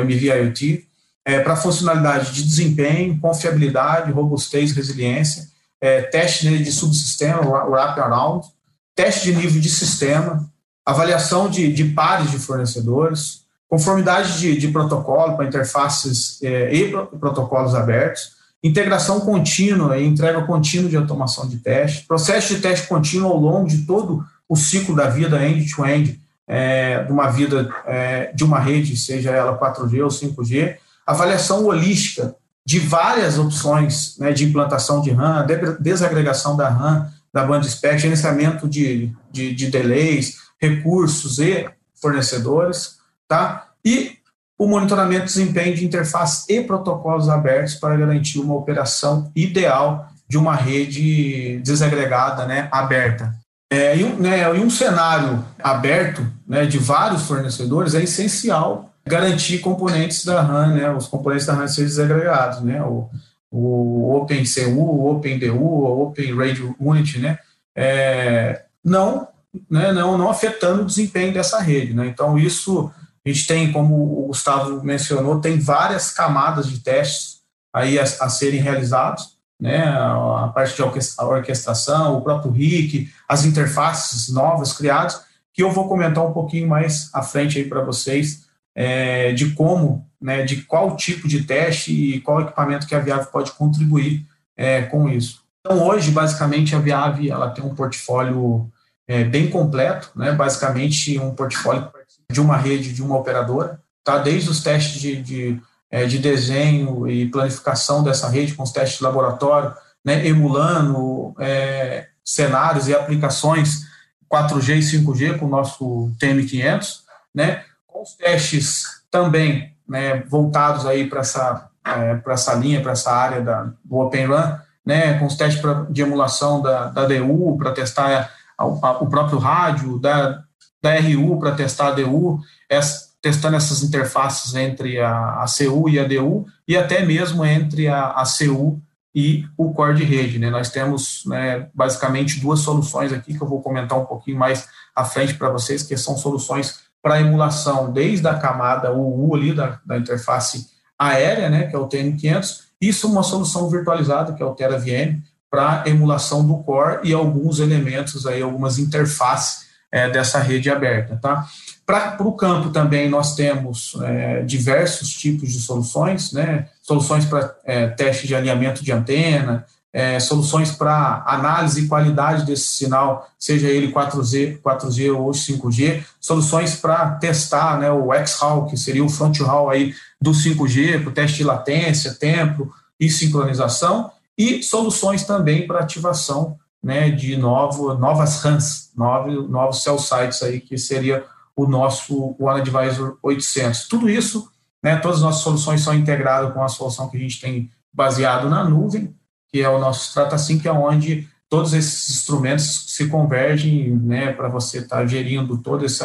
é, para funcionalidade de desempenho, confiabilidade, robustez, resiliência, é, teste de subsistema, wraparound, teste de nível de sistema, avaliação de, de pares de fornecedores, conformidade de, de protocolo para interfaces é, e protocolos abertos, integração contínua e entrega contínua de automação de teste, processo de teste contínuo ao longo de todo o ciclo da vida end-to-end, -end, é, de uma vida é, de uma rede, seja ela 4G ou 5G, avaliação holística de várias opções né, de implantação de RAM, desagregação da RAM, da band spec, gerenciamento de, de, de delays, recursos e fornecedores, tá? E o monitoramento de desempenho de interface e protocolos abertos para garantir uma operação ideal de uma rede desagregada, né, aberta. É, e, um, né, e um cenário aberto né, de vários fornecedores é essencial garantir componentes da RAM, né, os componentes da RAM serem desagregados, né, o, o OpenCU, o OpenDU, o Open Radio Unit, né, é, não, né, não, não afetando o desempenho dessa rede. Né, então, isso a gente tem, como o Gustavo mencionou, tem várias camadas de testes aí a, a serem realizados, né, a parte de orquestração, o próprio RIC, as interfaces novas criadas, que eu vou comentar um pouquinho mais à frente aí para vocês, é, de como, né, de qual tipo de teste e qual equipamento que a Viave pode contribuir é, com isso. Então, hoje, basicamente, a Viave ela tem um portfólio é, bem completo, né, basicamente um portfólio de uma rede, de uma operadora, tá? desde os testes de, de é, de desenho e planificação dessa rede com os testes de laboratório, né, emulando é, cenários e aplicações 4G e 5G com o nosso TM500, né, os testes também né, voltados aí para essa, é, essa linha, para essa área da, do Open Run, né, com os testes pra, de emulação da, da DU para testar a, a, o próprio rádio, da, da RU para testar a DU, essa, testando essas interfaces entre a, a CU e a DU, e até mesmo entre a, a CU e o core de rede. Né? Nós temos né, basicamente duas soluções aqui que eu vou comentar um pouquinho mais à frente para vocês, que são soluções para emulação desde a camada UU ali da, da interface aérea, né, que é o TM500, isso é uma solução virtualizada, que é o TeraVM, para emulação do core e alguns elementos aí, algumas interfaces é, dessa rede aberta, tá? Para o campo também nós temos é, diversos tipos de soluções, né? soluções para é, teste de alinhamento de antena, é, soluções para análise e qualidade desse sinal, seja ele 4G, 4G ou 5G, soluções para testar né, o X-Hall, que seria o front hall aí do 5G, para o teste de latência, tempo e sincronização, e soluções também para ativação né, de novo, novas RANs, novos, cell sites aí, que seria o nosso One Advisor 800. Tudo isso, né, todas as nossas soluções são integradas com a solução que a gente tem baseado na nuvem, que é o nosso StrataSync, que é onde todos esses instrumentos se convergem né, para você estar tá gerindo todos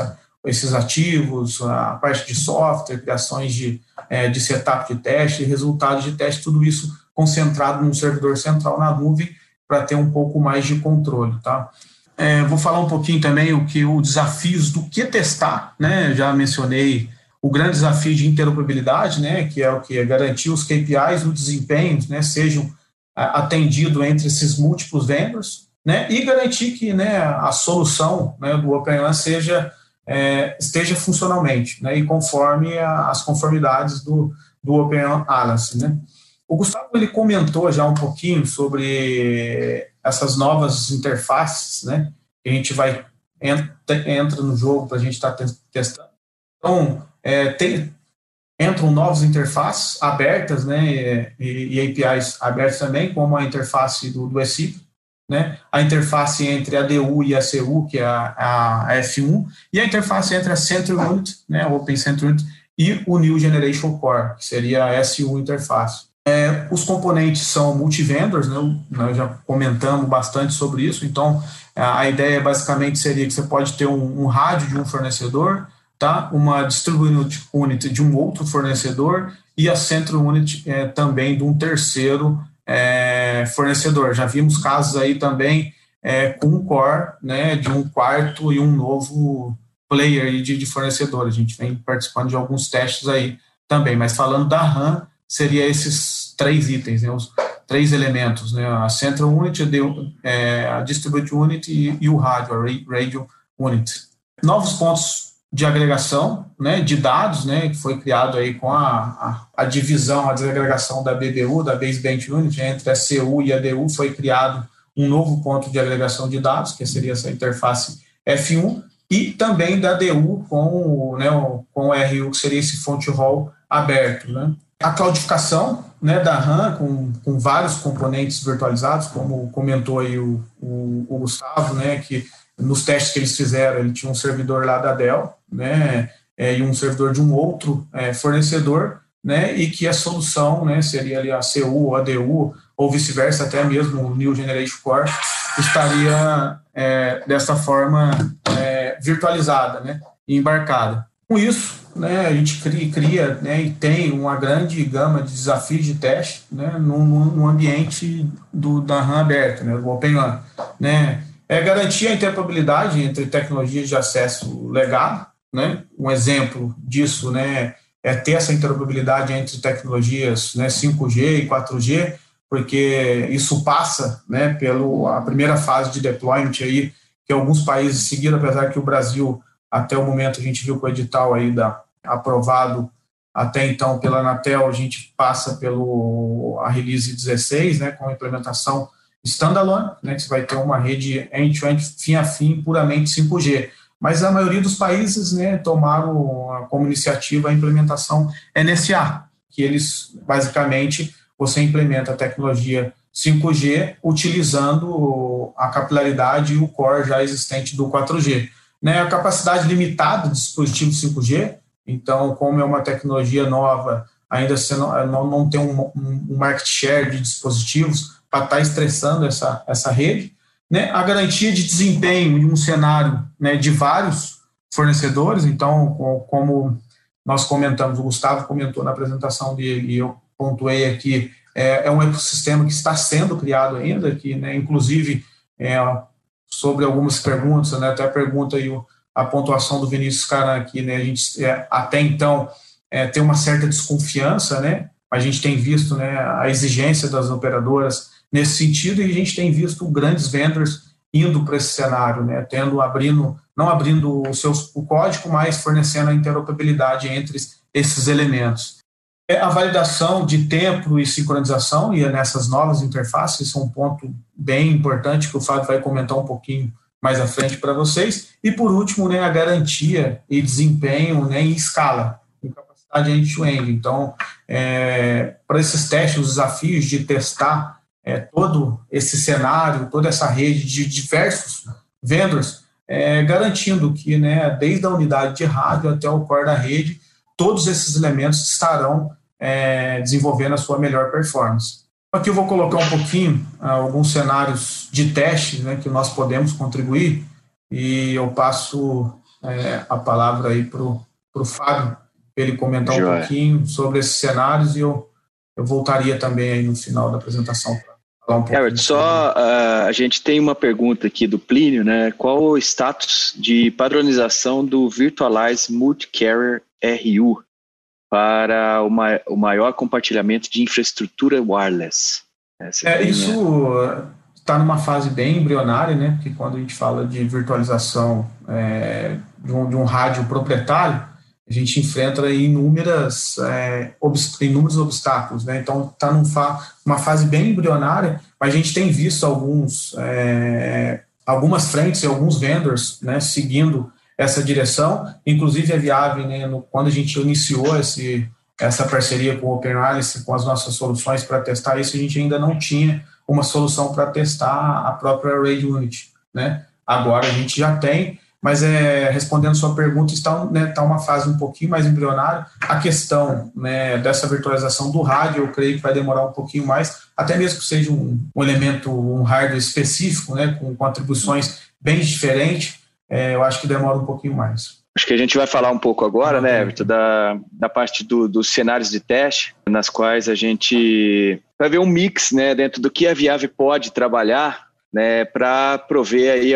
esses ativos, a parte de software, criações de, é, de setup de teste, resultados de teste, tudo isso concentrado num servidor central na nuvem para ter um pouco mais de controle, tá? É, vou falar um pouquinho também o que os desafios do que testar, né? Já mencionei o grande desafio de interoperabilidade, né? Que é o que é garantir os KPIs, os desempenhos, né? Sejam atendidos entre esses múltiplos vendors, né? E garantir que, né? A solução né, do OpenLAN seja é, esteja funcionalmente, né? E conforme a, as conformidades do do Open Alliance, né? O Gustavo ele comentou já um pouquinho sobre essas novas interfaces, né? Que a gente vai entra, entra no jogo para a gente estar tá testando. Então, é, tem, entram novas interfaces abertas, né? E, e, APIs abertas também, como a interface do, do né? A interface entre a DU e a CU, que é a, a F1, e a interface entre a Center Unit, né? Open Center Unit, e o New Generation Core, que seria a SU interface. É, os componentes são multivendors, né? nós já comentamos bastante sobre isso, então a ideia basicamente seria que você pode ter um, um rádio de um fornecedor, tá? uma distributed unit de um outro fornecedor e a central unit é, também de um terceiro é, fornecedor. Já vimos casos aí também é, com um core né, de um quarto e um novo player de, de fornecedor. A gente vem participando de alguns testes aí também, mas falando da RAM, seria esses três itens, né, os três elementos, né, a Central Unit, a, é, a Unit e, e, o rádio, a Radio Unit. Novos pontos de agregação né, de dados, né, que foi criado aí com a, a, a divisão, a desagregação da BBU, da Baseband Unit, entre a CU e a DU, foi criado um novo ponto de agregação de dados, que seria essa interface F1, e também da DU com, né, com o RU, que seria esse fonte hall aberto. Né a cloudificação né, da RAM com, com vários componentes virtualizados, como comentou aí o, o, o, Gustavo, né, que nos testes que eles fizeram, ele tinha um servidor lá da Dell, né, é, e um servidor de um outro é, fornecedor, né, e que a solução, né, seria ali a CU a DU, ou vice-versa, até mesmo o New Generation Core, estaria é, dessa forma é, virtualizada, né, e embarcada. Com isso, né, a gente cria, cria né, e tem uma grande gama de desafios de teste né, no, no ambiente do, da RAM aberta, né, do Open RAM. Né, é garantir a interoperabilidade entre tecnologias de acesso legado. Né, um exemplo disso né, é ter essa interoperabilidade entre tecnologias né, 5G e 4G, porque isso passa né, pela primeira fase de deployment aí, que alguns países seguiram, apesar que o Brasil até o momento a gente viu com o edital aí da, aprovado até então pela Anatel, a gente passa pelo a release 16, né, com implementação standalone, né, que você vai ter uma rede end-to-end, fim a fim, puramente 5G. Mas a maioria dos países né, tomaram como iniciativa a implementação NSA, que eles basicamente você implementa a tecnologia 5G utilizando a capilaridade e o core já existente do 4G. Né, a capacidade limitada do dispositivo 5G, então, como é uma tecnologia nova, ainda não, não tem um, um market share de dispositivos para estar tá estressando essa, essa rede, né, a garantia de desempenho em um cenário né, de vários fornecedores, então, como nós comentamos, o Gustavo comentou na apresentação dele, e eu pontuei aqui, é, é um ecossistema que está sendo criado ainda, que, né, inclusive, é, sobre algumas perguntas, né, até a pergunta e a pontuação do Vinícius Caran aqui, né, a gente é, até então é, tem uma certa desconfiança, né, a gente tem visto né, a exigência das operadoras nesse sentido, e a gente tem visto grandes vendors indo para esse cenário, né, tendo abrindo, não abrindo o seu o código, mas fornecendo a interoperabilidade entre esses elementos. É, a validação de tempo e sincronização e nessas novas interfaces são um ponto bem importante que o Fábio vai comentar um pouquinho mais à frente para vocês. E por último, né, a garantia e desempenho né, em escala, em capacidade end-to-end. Então, é, para esses testes, os desafios de testar é, todo esse cenário, toda essa rede de diversos vendors, é, garantindo que, né, desde a unidade de rádio até o core da rede, todos esses elementos estarão é, desenvolvendo a sua melhor performance. Aqui eu vou colocar um pouquinho ah, alguns cenários de teste né, que nós podemos contribuir. E eu passo é, a palavra aí para o Fábio, para ele comentar um pouquinho sobre esses cenários e eu, eu voltaria também aí no final da apresentação um Herbert, só uh, a gente tem uma pergunta aqui do Plínio, né? Qual o status de padronização do Virtualize Multi-Carrier RU para uma, o maior compartilhamento de infraestrutura wireless? é, isso está numa fase bem embrionária, né? Porque quando a gente fala de virtualização é, de, um, de um rádio proprietário, a gente enfrenta inúmeras, é, inúmeros obstáculos. Né? Então, está numa fa fase bem embrionária, mas a gente tem visto alguns, é, algumas frentes e alguns vendors né, seguindo essa direção. Inclusive, a Viave, né, no, quando a gente iniciou esse, essa parceria com o Open Alice, com as nossas soluções para testar isso, a gente ainda não tinha uma solução para testar a própria RAID Unit. Né? Agora a gente já tem, mas é, respondendo sua pergunta, está, né, está uma fase um pouquinho mais embrionária. A questão né, dessa virtualização do rádio, eu creio que vai demorar um pouquinho mais, até mesmo que seja um, um elemento, um hardware específico, né, com, atribuições bem diferentes, é, eu acho que demora um pouquinho mais. Acho que a gente vai falar um pouco agora, né, Everton, da, da parte do, dos cenários de teste, nas quais a gente vai ver um mix né, dentro do que a Viave pode trabalhar né, para prover aí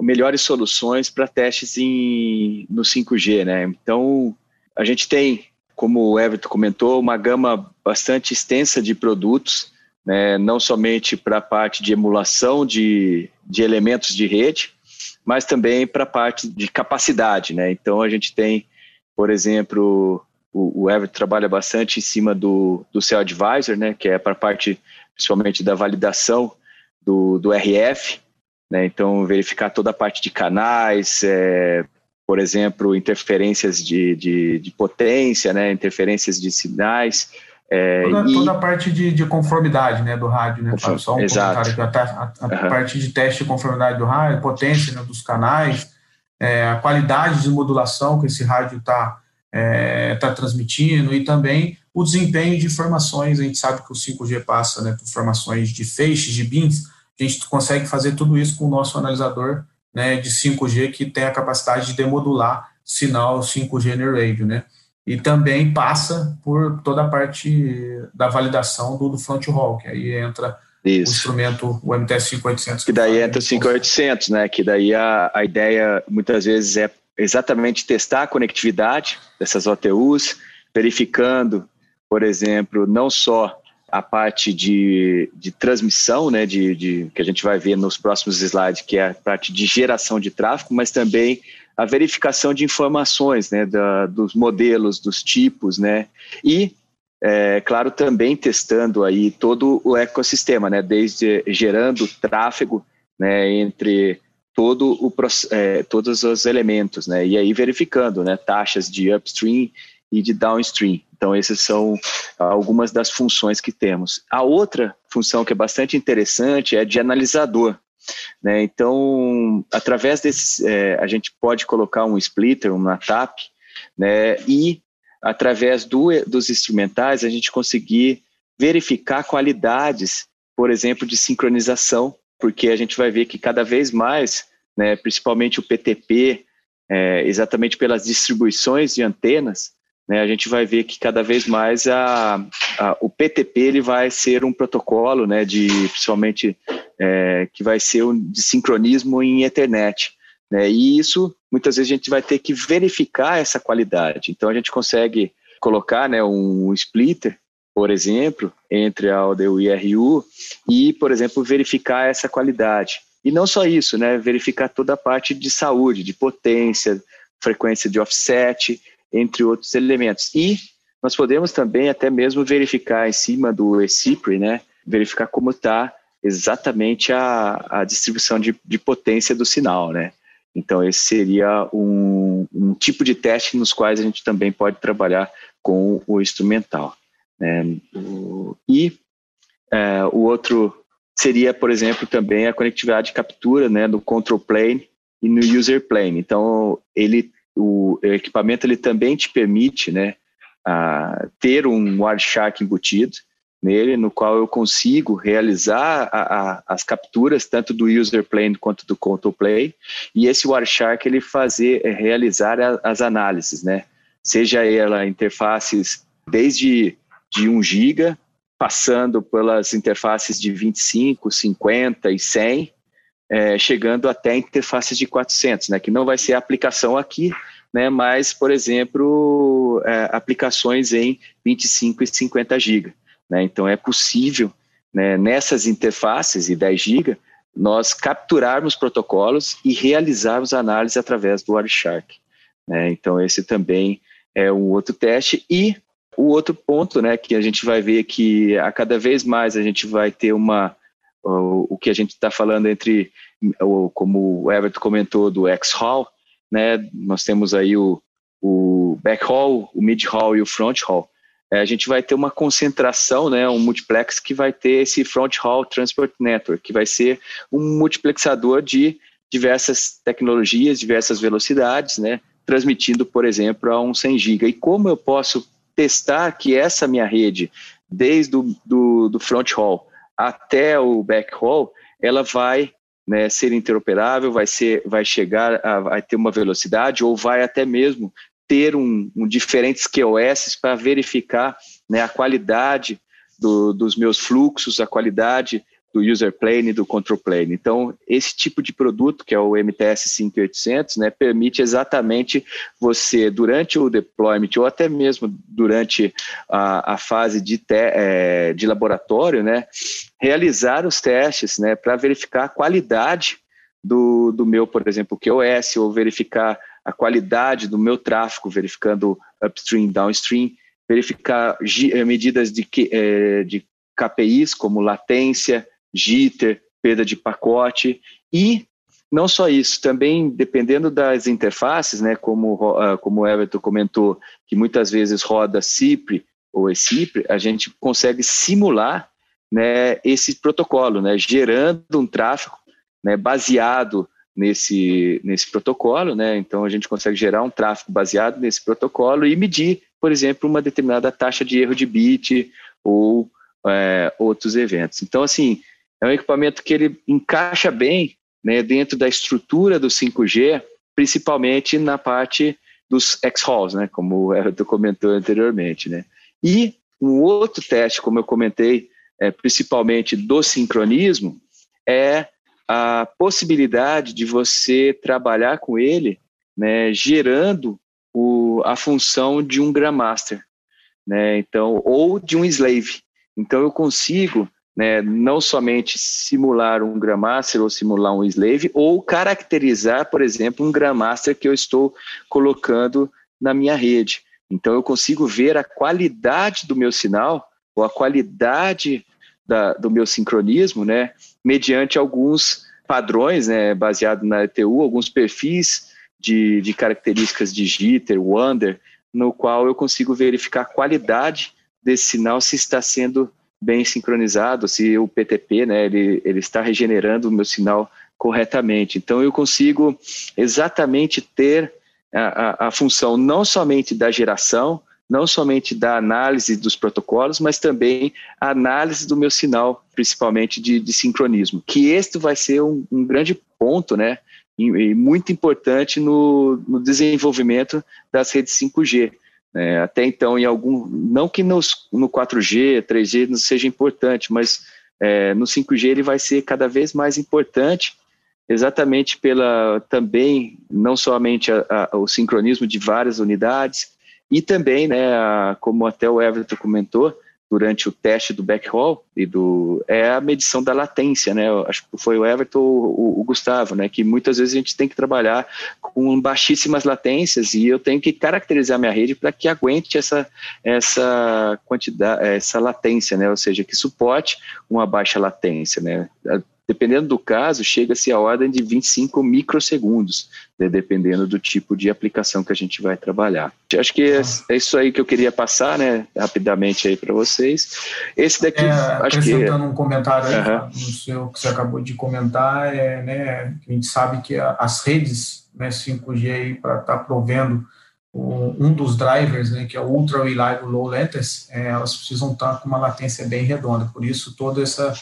melhores soluções para testes em, no 5G. Né? Então, a gente tem, como o Everton comentou, uma gama bastante extensa de produtos, né, não somente para a parte de emulação de, de elementos de rede, mas também para a parte de capacidade. Né? Então, a gente tem, por exemplo, o, o Everton trabalha bastante em cima do, do Cell Advisor, né, que é para a parte principalmente da validação do, do RF, né? então verificar toda a parte de canais, é, por exemplo, interferências de, de, de, potência, né? interferências de sinais. É, toda, e... toda, a parte de, de, conformidade né, do rádio, né? Só um Exato. comentário a, a, a uhum. parte de teste de conformidade do rádio, potência né, dos canais, é, a qualidade de modulação que esse rádio está é, tá transmitindo e também o desempenho de informações. A gente sabe que o 5G passa né, por informações de feixes, de bins, a gente consegue fazer tudo isso com o nosso analisador né, de 5G, que tem a capacidade de demodular sinal 5G no radio, né? E também passa por toda a parte da validação do, do front hall, que aí entra isso. o instrumento, o MTS 5800. Que daí entra o 5800, né? Que daí a, a ideia, muitas vezes, é exatamente testar a conectividade dessas OTUs, verificando, por exemplo, não só a parte de, de transmissão, né, de, de, que a gente vai ver nos próximos slides, que é a parte de geração de tráfego, mas também a verificação de informações, né, da, dos modelos, dos tipos, né, e, é, claro, também testando aí todo o ecossistema, né, desde gerando tráfego, né, entre todo o, é, todos os elementos, né, e aí verificando, né, taxas de upstream e de downstream. Então, essas são algumas das funções que temos. A outra função que é bastante interessante é de analisador. Né? Então, através desses, é, a gente pode colocar um splitter, uma TAP, né? e através do, dos instrumentais a gente conseguir verificar qualidades, por exemplo, de sincronização, porque a gente vai ver que cada vez mais, né, principalmente o PTP, é, exatamente pelas distribuições de antenas, né, a gente vai ver que cada vez mais a, a, o PTP ele vai ser um protocolo, né, de principalmente é, que vai ser um, de sincronismo em Ethernet. Né, e isso, muitas vezes, a gente vai ter que verificar essa qualidade. Então, a gente consegue colocar né, um splitter, por exemplo, entre a AUDU e a RU e, por exemplo, verificar essa qualidade. E não só isso, né, verificar toda a parte de saúde, de potência, frequência de offset, entre outros elementos. E nós podemos também até mesmo verificar em cima do eCipri, né, verificar como está exatamente a, a distribuição de, de potência do sinal, né. Então, esse seria um, um, tipo de teste nos quais a gente também pode trabalhar com o instrumental. Né? E é, o outro seria, por exemplo, também a conectividade de captura né, no control plane e no user plane. Então, ele o, equipamento ele também te permite né, a, ter um Wireshark embutido nele, no qual eu consigo realizar a, a, as capturas tanto do user plane quanto do control plane, e esse Wireshark ele fazer é, realizar as análises, né? Seja ela interfaces desde de 1 GB, passando pelas interfaces de 25, 50 e 100, é, chegando até interfaces de 400, né, que não vai ser aplicação aqui, né, mas, por exemplo, é, aplicações em 25 e 50 GB. Né, então, é possível, né, nessas interfaces e 10 GB, nós capturarmos protocolos e realizarmos análise através do Wireshark. Né, então, esse também é um outro teste. E o outro ponto, né, que a gente vai ver que a cada vez mais a gente vai ter uma o, que a gente está falando entre, como o Everton comentou, do X-Hall, né, nós temos aí o, o back-hall, o mid-hall e o front-hall. É, a gente vai ter uma concentração, né, um multiplex que vai ter esse front-hall transport network, que vai ser um multiplexador de diversas tecnologias, diversas velocidades, né, transmitindo, por exemplo, a um 100 GB. E como eu posso testar que essa minha rede, desde o do, do front hall até o back hall, ela vai né, ser interoperável, vai, ser, vai chegar a, a ter uma velocidade ou vai até mesmo ter um, um diferentes QoS para verificar né, a qualidade do, dos meus fluxos, a qualidade do user plane e do control plane. Então, esse tipo de produto, que é o MTS 5800, né, permite exatamente você, durante o deployment ou até mesmo durante a, a fase de, te, é, de laboratório, né, realizar os testes né, para verificar a qualidade do, do meu, por exemplo, QoS, ou verificar a qualidade do meu tráfego, verificando upstream, downstream, verificar eh, medidas de, eh, de KPIs como latência, jitter, perda de pacote e não só isso, também dependendo das interfaces, né, como, ah, como o Everton comentou, que muitas vezes roda CIPRE ou eCIPRE, a gente consegue simular né, esse protocolo, né, gerando um tráfego né, baseado nesse, nesse protocolo, né, então a gente consegue gerar um tráfego baseado nesse protocolo e medir, por exemplo, uma determinada taxa de erro de bit ou é, outros eventos. Então, assim, é um equipamento que ele encaixa bem né, dentro da estrutura do 5G, principalmente na parte dos X-Halls, né, como Everton comentou anteriormente. Né. E um outro teste, como eu comentei, é, principalmente do sincronismo, é a possibilidade de você trabalhar com ele né, gerando o, a função de um Grandmaster, né, então, ou de um slave. Então, eu consigo né, não somente simular um Grandmaster ou simular um Slave, ou caracterizar, por exemplo, um Grandmaster que eu estou colocando na minha rede. Então, eu consigo ver a qualidade do meu sinal, ou a qualidade da, do meu sincronismo, né, mediante alguns padrões, né, baseado na ETU, alguns perfis de, de características de jitter, wonder, no qual eu consigo verificar a qualidade desse sinal se está sendo bem sincronizado, se o PTP, né, ele, ele está regenerando o meu sinal corretamente. Então, eu consigo exatamente ter a, a, a função não somente da geração, não somente da análise dos protocolos, mas também a análise do meu sinal, principalmente de, de sincronismo. Que este vai ser um, um grande ponto, né, e, e muito importante no, no, desenvolvimento das redes 5G. É, até então, em algum, não que nos, no 4G, 3G não seja importante, mas é, no 5G ele vai ser cada vez mais importante, exatamente pela também não somente a, a, o sincronismo de várias unidades, e também, né, a, como até o Everton comentou, durante o teste do backhaul e do é a medição da latência, né? Acho que foi o Everton ou o, o, Gustavo, né? Que muitas vezes a gente tem que trabalhar com baixíssimas latências e eu tenho que caracterizar minha rede para que aguente essa essa quantidade, essa latência, né? Ou seja, que suporte uma baixa latência, né? Dependendo do caso, chega-se a ordem de 25 microsegundos, né, dependendo do tipo de aplicação que a gente vai trabalhar. Acho que é, é isso aí que eu queria passar, né, rapidamente aí para vocês. Esse daqui, é, acho que... um comentário aí, no seu que você acabou de comentar, é, né, a gente sabe que as redes né, 5G aí para estar tá provendo um dos drivers, né, que é o Ultra Reliable Low Latency, é, elas precisam estar tá com uma latência bem redonda, por isso toda essa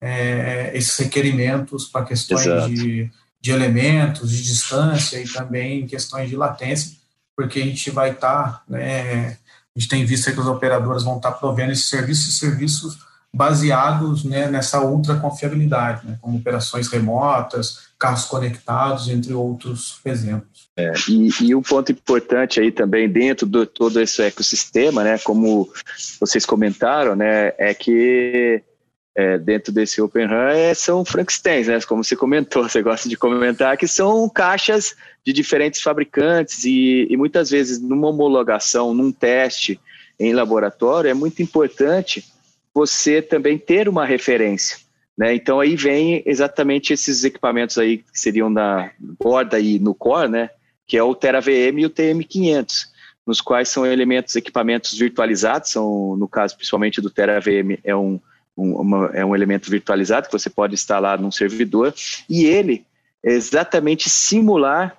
é, esses requerimentos para questões de, de, elementos, de distância e também questões de latência, porque a gente vai estar, tá, né, a gente tem visto que as operadoras vão estar tá provendo esses serviços, serviços baseados né, nessa ultra confiabilidade, né, como operações remotas, carros conectados, entre outros exemplos. É, e, e, um ponto importante aí também dentro de todo esse ecossistema, né, como vocês comentaram, né, é que é, dentro desse Open RAM é, são Frankensteins, né? Como você comentou, você gosta de comentar, que são caixas de diferentes fabricantes e, e muitas vezes numa homologação, num teste em laboratório, é muito importante você também ter uma referência. Né? Então aí vem exatamente esses equipamentos aí que seriam na borda e no core, né? que é o TeraVM e o TM500, nos quais são elementos, equipamentos virtualizados, são no caso principalmente do TeraVM é um um, uma, é um elemento virtualizado que você pode instalar num servidor e ele exatamente simular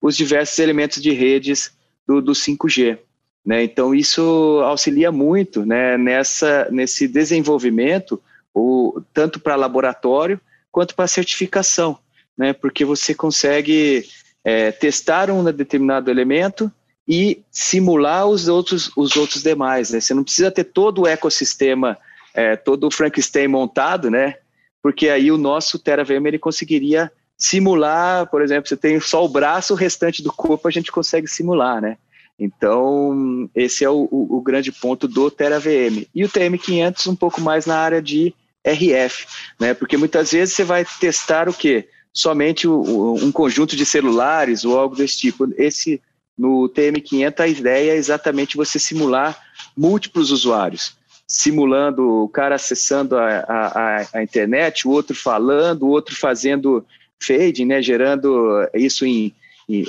os diversos elementos de redes do, do 5G. Né? Então, isso auxilia muito né, nessa, nesse desenvolvimento, o, tanto para laboratório quanto para certificação, né? porque você consegue é, testar um determinado elemento e simular os outros, os outros demais. Né? Você não precisa ter todo o ecossistema é, todo o Frankenstein montado, né? Porque aí o nosso TeraVM ele conseguiria simular, por exemplo, você tem só o braço, o restante do corpo a gente consegue simular, né? Então, esse é o, o, o grande ponto do TeraVM. E o TM500 um pouco mais na área de RF, né? Porque muitas vezes você vai testar o quê? Somente o, um conjunto de celulares ou algo desse tipo. Esse no TM500 a ideia é exatamente você simular múltiplos usuários simulando o cara acessando a, a, a, internet, o outro falando, o outro fazendo fade, né, gerando isso em, em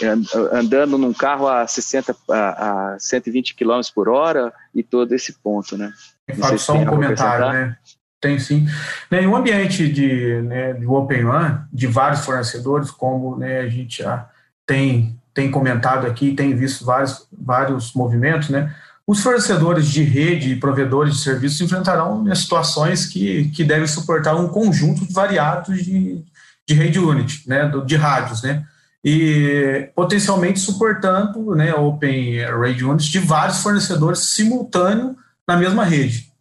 andando num carro a 60 a, a 120 km por hora e todo esse ponto, né? Fábio, só um comentário, né? Tem sim. Em um ambiente de, né, de Open Run, de vários fornecedores, como né, a gente já tem, tem comentado aqui, tem visto vários, vários movimentos, né? Os fornecedores de rede e provedores de serviços enfrentarão situações que, que devem suportar um conjunto variados de, de rede unit, né, de rádios, né, e potencialmente suportando né, Open Radio Units de vários fornecedores simultâneo na mesma rede.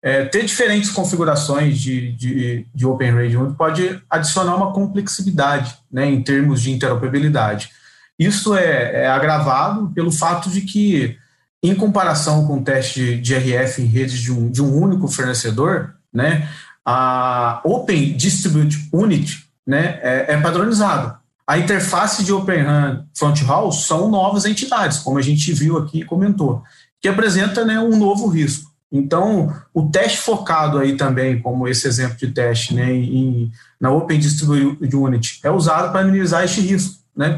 É, ter diferentes configurações de, de, de Open Radio pode adicionar uma complexidade né, em termos de interoperabilidade. Isso é, é agravado pelo fato de que em comparação com o teste de RF em redes de um, de um único fornecedor, né, a Open Distribute Unit né, é, é padronizado. A interface de Open RAM Front Hall são novas entidades, como a gente viu aqui e comentou, que apresenta né, um novo risco. Então, o teste focado aí também, como esse exemplo de teste né, em, na Open Distribute Unit, é usado para minimizar este risco, né,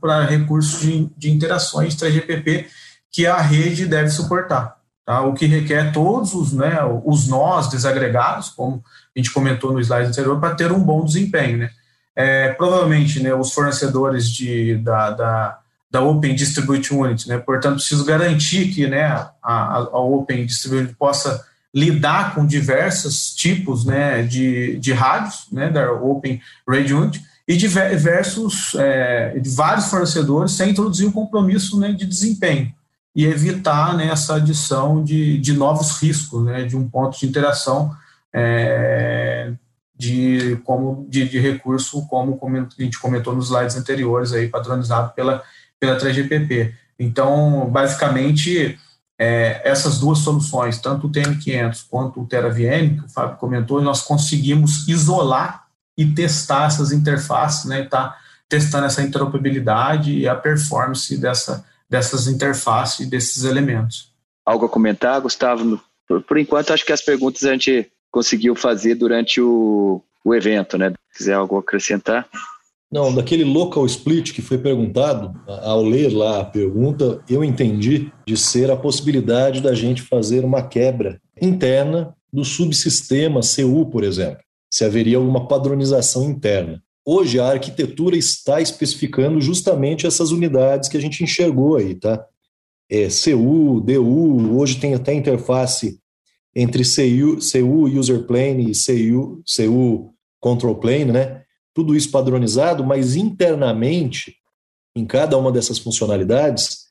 para recursos de, de interações 3GPP que a rede deve suportar. Tá? O que requer todos os, né, os nós desagregados, como a gente comentou no slide anterior, para ter um bom desempenho. Né? É, provavelmente, né, os fornecedores de, da, da, da Open Distribute Unit, né, portanto, preciso garantir que né, a, a Open Distribute possa lidar com diversos tipos né, de, de rádios né, da Open Radio Unit e diversos, é, de vários fornecedores sem introduzir um compromisso né, de desempenho e evitar né, essa adição de, de novos riscos, né, de um ponto de interação é, de, como, de, de recurso, como a gente comentou nos slides anteriores, aí, padronizado pela, pela 3GPP. Então, basicamente, é, essas duas soluções, tanto o TM500 quanto o TeraVM, que o Fábio comentou, nós conseguimos isolar e testar essas interfaces, né, tá testando essa interoperabilidade e a performance dessa, dessas interfaces e desses elementos. Algo a comentar, Gustavo? Por, por, enquanto, acho que as perguntas a gente conseguiu fazer durante o, o evento, né? Se quiser algo acrescentar? Não, daquele local split que foi perguntado, ao ler lá a pergunta, eu entendi de ser a possibilidade da gente fazer uma quebra interna do subsistema CU, por exemplo, se haveria alguma padronização interna. Hoje a arquitetura está especificando justamente essas unidades que a gente enxergou aí, tá? É, CU, DU, hoje tem até interface entre CU, CU User Plane e CU, CU Control Plane, né? tudo isso padronizado, mas internamente, em cada uma dessas funcionalidades,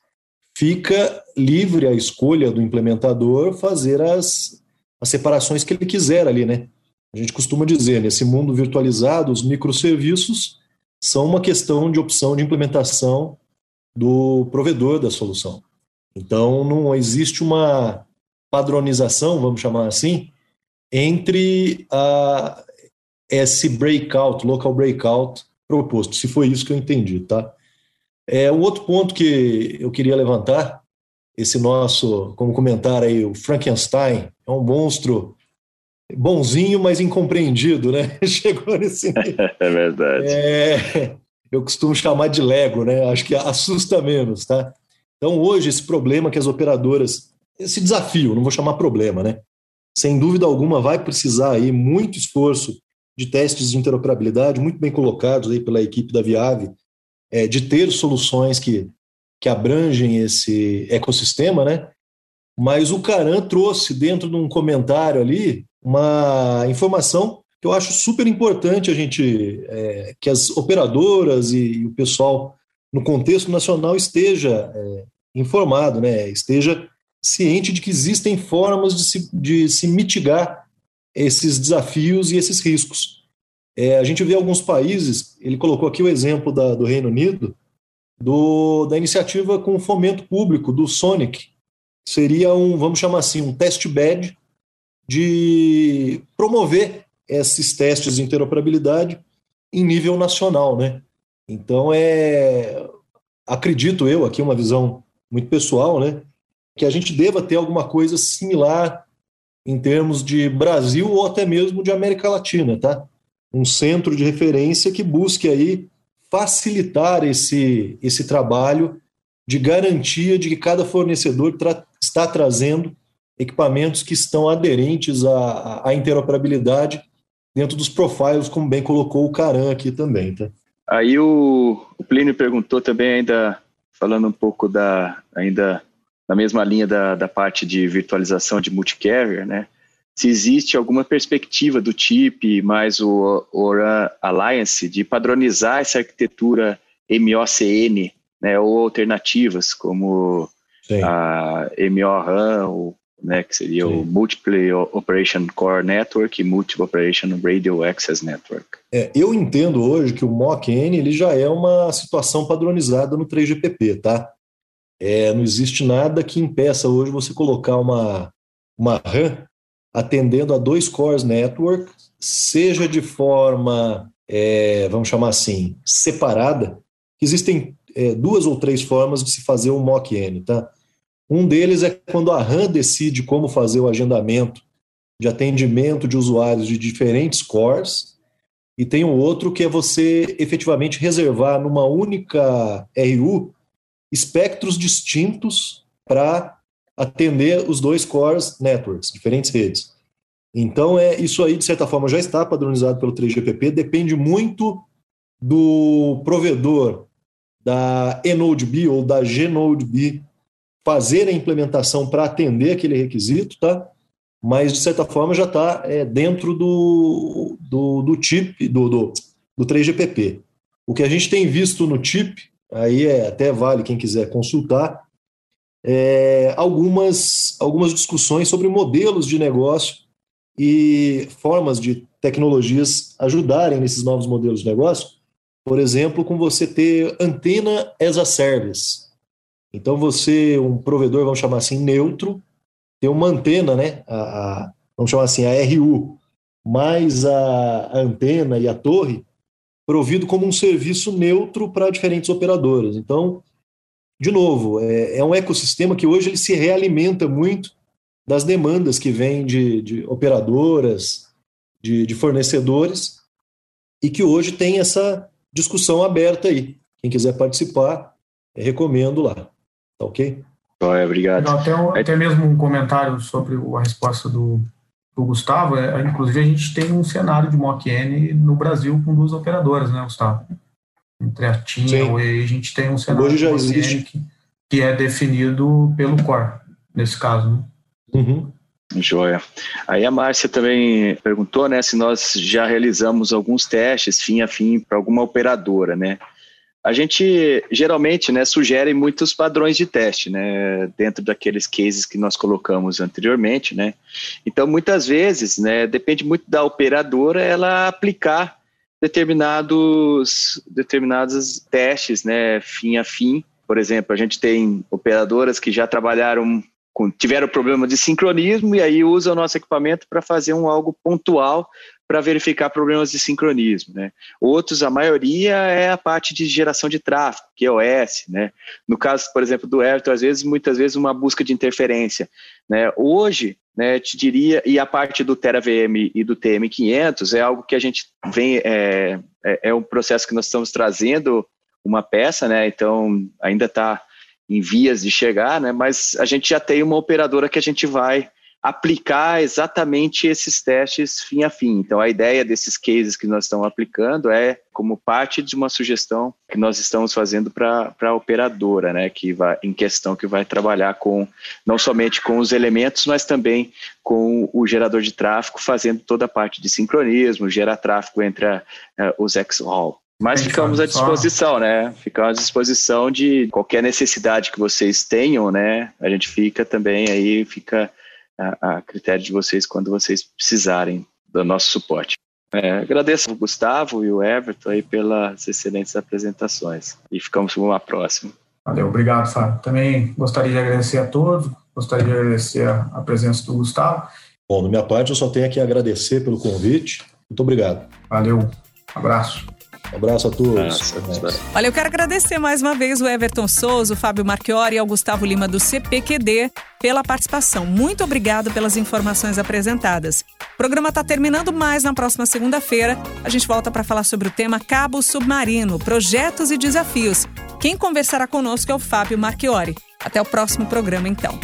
fica livre a escolha do implementador fazer as, as separações que ele quiser ali, né? A gente costuma dizer, nesse mundo virtualizado, os microserviços são uma questão de opção de implementação do provedor da solução. Então, não existe uma padronização, vamos chamar assim, entre a, esse breakout, local breakout proposto, se foi isso que eu entendi, tá? É, o outro ponto que eu queria levantar, esse nosso, como comentar aí, o Frankenstein é um monstro bonzinho, mas incompreendido, né? Chegou nesse É verdade. É, eu costumo chamar de Lego, né? Acho que assusta menos, tá? Então, hoje, esse problema que as operadoras, esse desafio, não vou chamar problema, né? Sem dúvida alguma, vai precisar aí muito esforço de testes de interoperabilidade muito bem colocados aí pela equipe da Viave, é, de ter soluções que, que abrangem esse ecossistema, né? Mas o Caran trouxe dentro de um comentário ali uma informação que eu acho super importante a gente é, que as operadoras e, e, o pessoal no contexto nacional esteja é, informado, né? Esteja ciente de que existem formas de se, de se mitigar esses desafios e esses riscos. É, a gente vê alguns países, ele colocou aqui o exemplo da, do Reino Unido, do, da iniciativa com fomento público, do Sonic. Seria um, vamos chamar assim, um test bed de promover esses testes de interoperabilidade em nível nacional, né? Então, é, acredito eu, aqui uma visão muito pessoal, né, que a gente deva ter alguma coisa similar em termos de Brasil ou até mesmo de América Latina, tá? Um centro de referência que busque aí facilitar esse, esse trabalho de garantia de que cada fornecedor tra está trazendo equipamentos que estão aderentes à, à interoperabilidade dentro dos profiles, como bem colocou o Caran aqui também, tá? Aí o, o Plínio perguntou também ainda, falando um pouco da, ainda na mesma linha da, da parte de virtualização de multicarrier, né? Se existe alguma perspectiva do TIP mais o ORAN Alliance de padronizar essa arquitetura MOCN, né, ou alternativas como Sim. a MORAN, né, que seria Sim. o Multiple Operation Core Network e Multiple Operation Radio Access Network. É, eu entendo hoje que o MOCN ele já é uma situação padronizada no 3GPP, tá? É, não existe nada que impeça hoje você colocar uma, uma RAM atendendo a dois cores network, seja de forma, é, vamos chamar assim, separada. Existem é, duas ou três formas de se fazer o mock-N, tá? Um deles é quando a RAM decide como fazer o agendamento de atendimento de usuários de diferentes cores, e tem um outro que é você efetivamente reservar numa única RU espectros distintos para atender os dois cores networks, diferentes redes. Então, é isso aí, de certa forma, já está padronizado pelo 3GPP, depende muito do provedor da eNodeB ou da GNodeB fazer a implementação para atender aquele requisito, tá? Mas, de certa forma, já está é, dentro do, do, do chip, do, do, do 3GPP. O que a gente tem visto no chip, aí é, até vale quem quiser consultar, é, algumas, algumas discussões sobre modelos de negócio e formas de tecnologias ajudarem nesses novos modelos de negócio. Por exemplo, com você ter antena as a service. Então, você, um provedor, vamos chamar assim, neutro, tem uma antena, né? A, a, vamos chamar assim, a RU, mais a, a antena e a torre, provido como um serviço neutro para diferentes operadoras. Então, de novo, é, é, um ecossistema que hoje ele se realimenta muito das demandas que vêm de, de operadoras, de, de, fornecedores, e que hoje tem essa discussão aberta aí. Quem quiser participar, recomendo lá. Tá ok? É, obrigado. até, até mesmo um comentário sobre a resposta do, do Gustavo. É, inclusive, a gente tem um cenário de mock-N no Brasil com duas operadoras, né, Gustavo? entre a TIM e a Oi, a gente tem um cenário Hoje já existe. Que, que, é definido pelo core, nesse caso. Né? Uhum. Joia. Aí a Márcia também perguntou, né, se nós já realizamos alguns testes fim a fim para alguma operadora, né? A gente geralmente, né, sugere muitos padrões de teste, né, dentro daqueles cases que nós colocamos anteriormente, né? Então, muitas vezes, né, depende muito da operadora ela aplicar determinados, determinados testes, né, fim a fim. Por exemplo, a gente tem operadoras que já trabalharam tiveram problema de sincronismo e aí usam o nosso equipamento para fazer um algo pontual para verificar problemas de sincronismo. Né? Outros, a maioria, é a parte de geração de tráfego, QoS. Né? No caso, por exemplo, do Everton, às vezes, muitas vezes, uma busca de interferência. Né? Hoje, né, te diria, e a parte do TeraVM e do TM500 é algo que a gente vem, é, é, é um processo que nós estamos trazendo uma peça, né, então ainda está em vias de chegar, né, mas a gente já tem uma operadora que a gente vai aplicar exatamente esses testes fim a fim. Então, a ideia desses cases que nós estamos aplicando é como parte de uma sugestão que nós estamos fazendo para a operadora, né, que vai em questão que vai trabalhar com não somente com os elementos, mas também com o gerador de tráfego, fazendo toda a parte de sincronismo, gerar tráfego entre a, a, os X-Hall. Mas ficamos à disposição, né? Ficamos à disposição de qualquer necessidade que vocês tenham, né? A gente fica também aí, fica a, a critério de vocês quando vocês precisarem do nosso suporte. É, agradeço o Gustavo e o Everton aí pelas excelentes apresentações e ficamos com uma próxima. Valeu, obrigado, Fábio. Também gostaria de agradecer a todos, gostaria de agradecer a, a presença do Gustavo. Bom, da minha parte, eu só tenho que agradecer pelo convite. Muito obrigado. Valeu, abraço. Um abraço a todos. Nossa, Olha, eu quero agradecer mais uma vez o Everton Souza, o Fábio Marchiori e ao Gustavo Lima do CPQD pela participação. Muito obrigado pelas informações apresentadas. O programa está terminando, mas na próxima segunda-feira a gente volta para falar sobre o tema Cabo Submarino, projetos e desafios. Quem conversará conosco é o Fábio Marchiori. Até o próximo programa, então.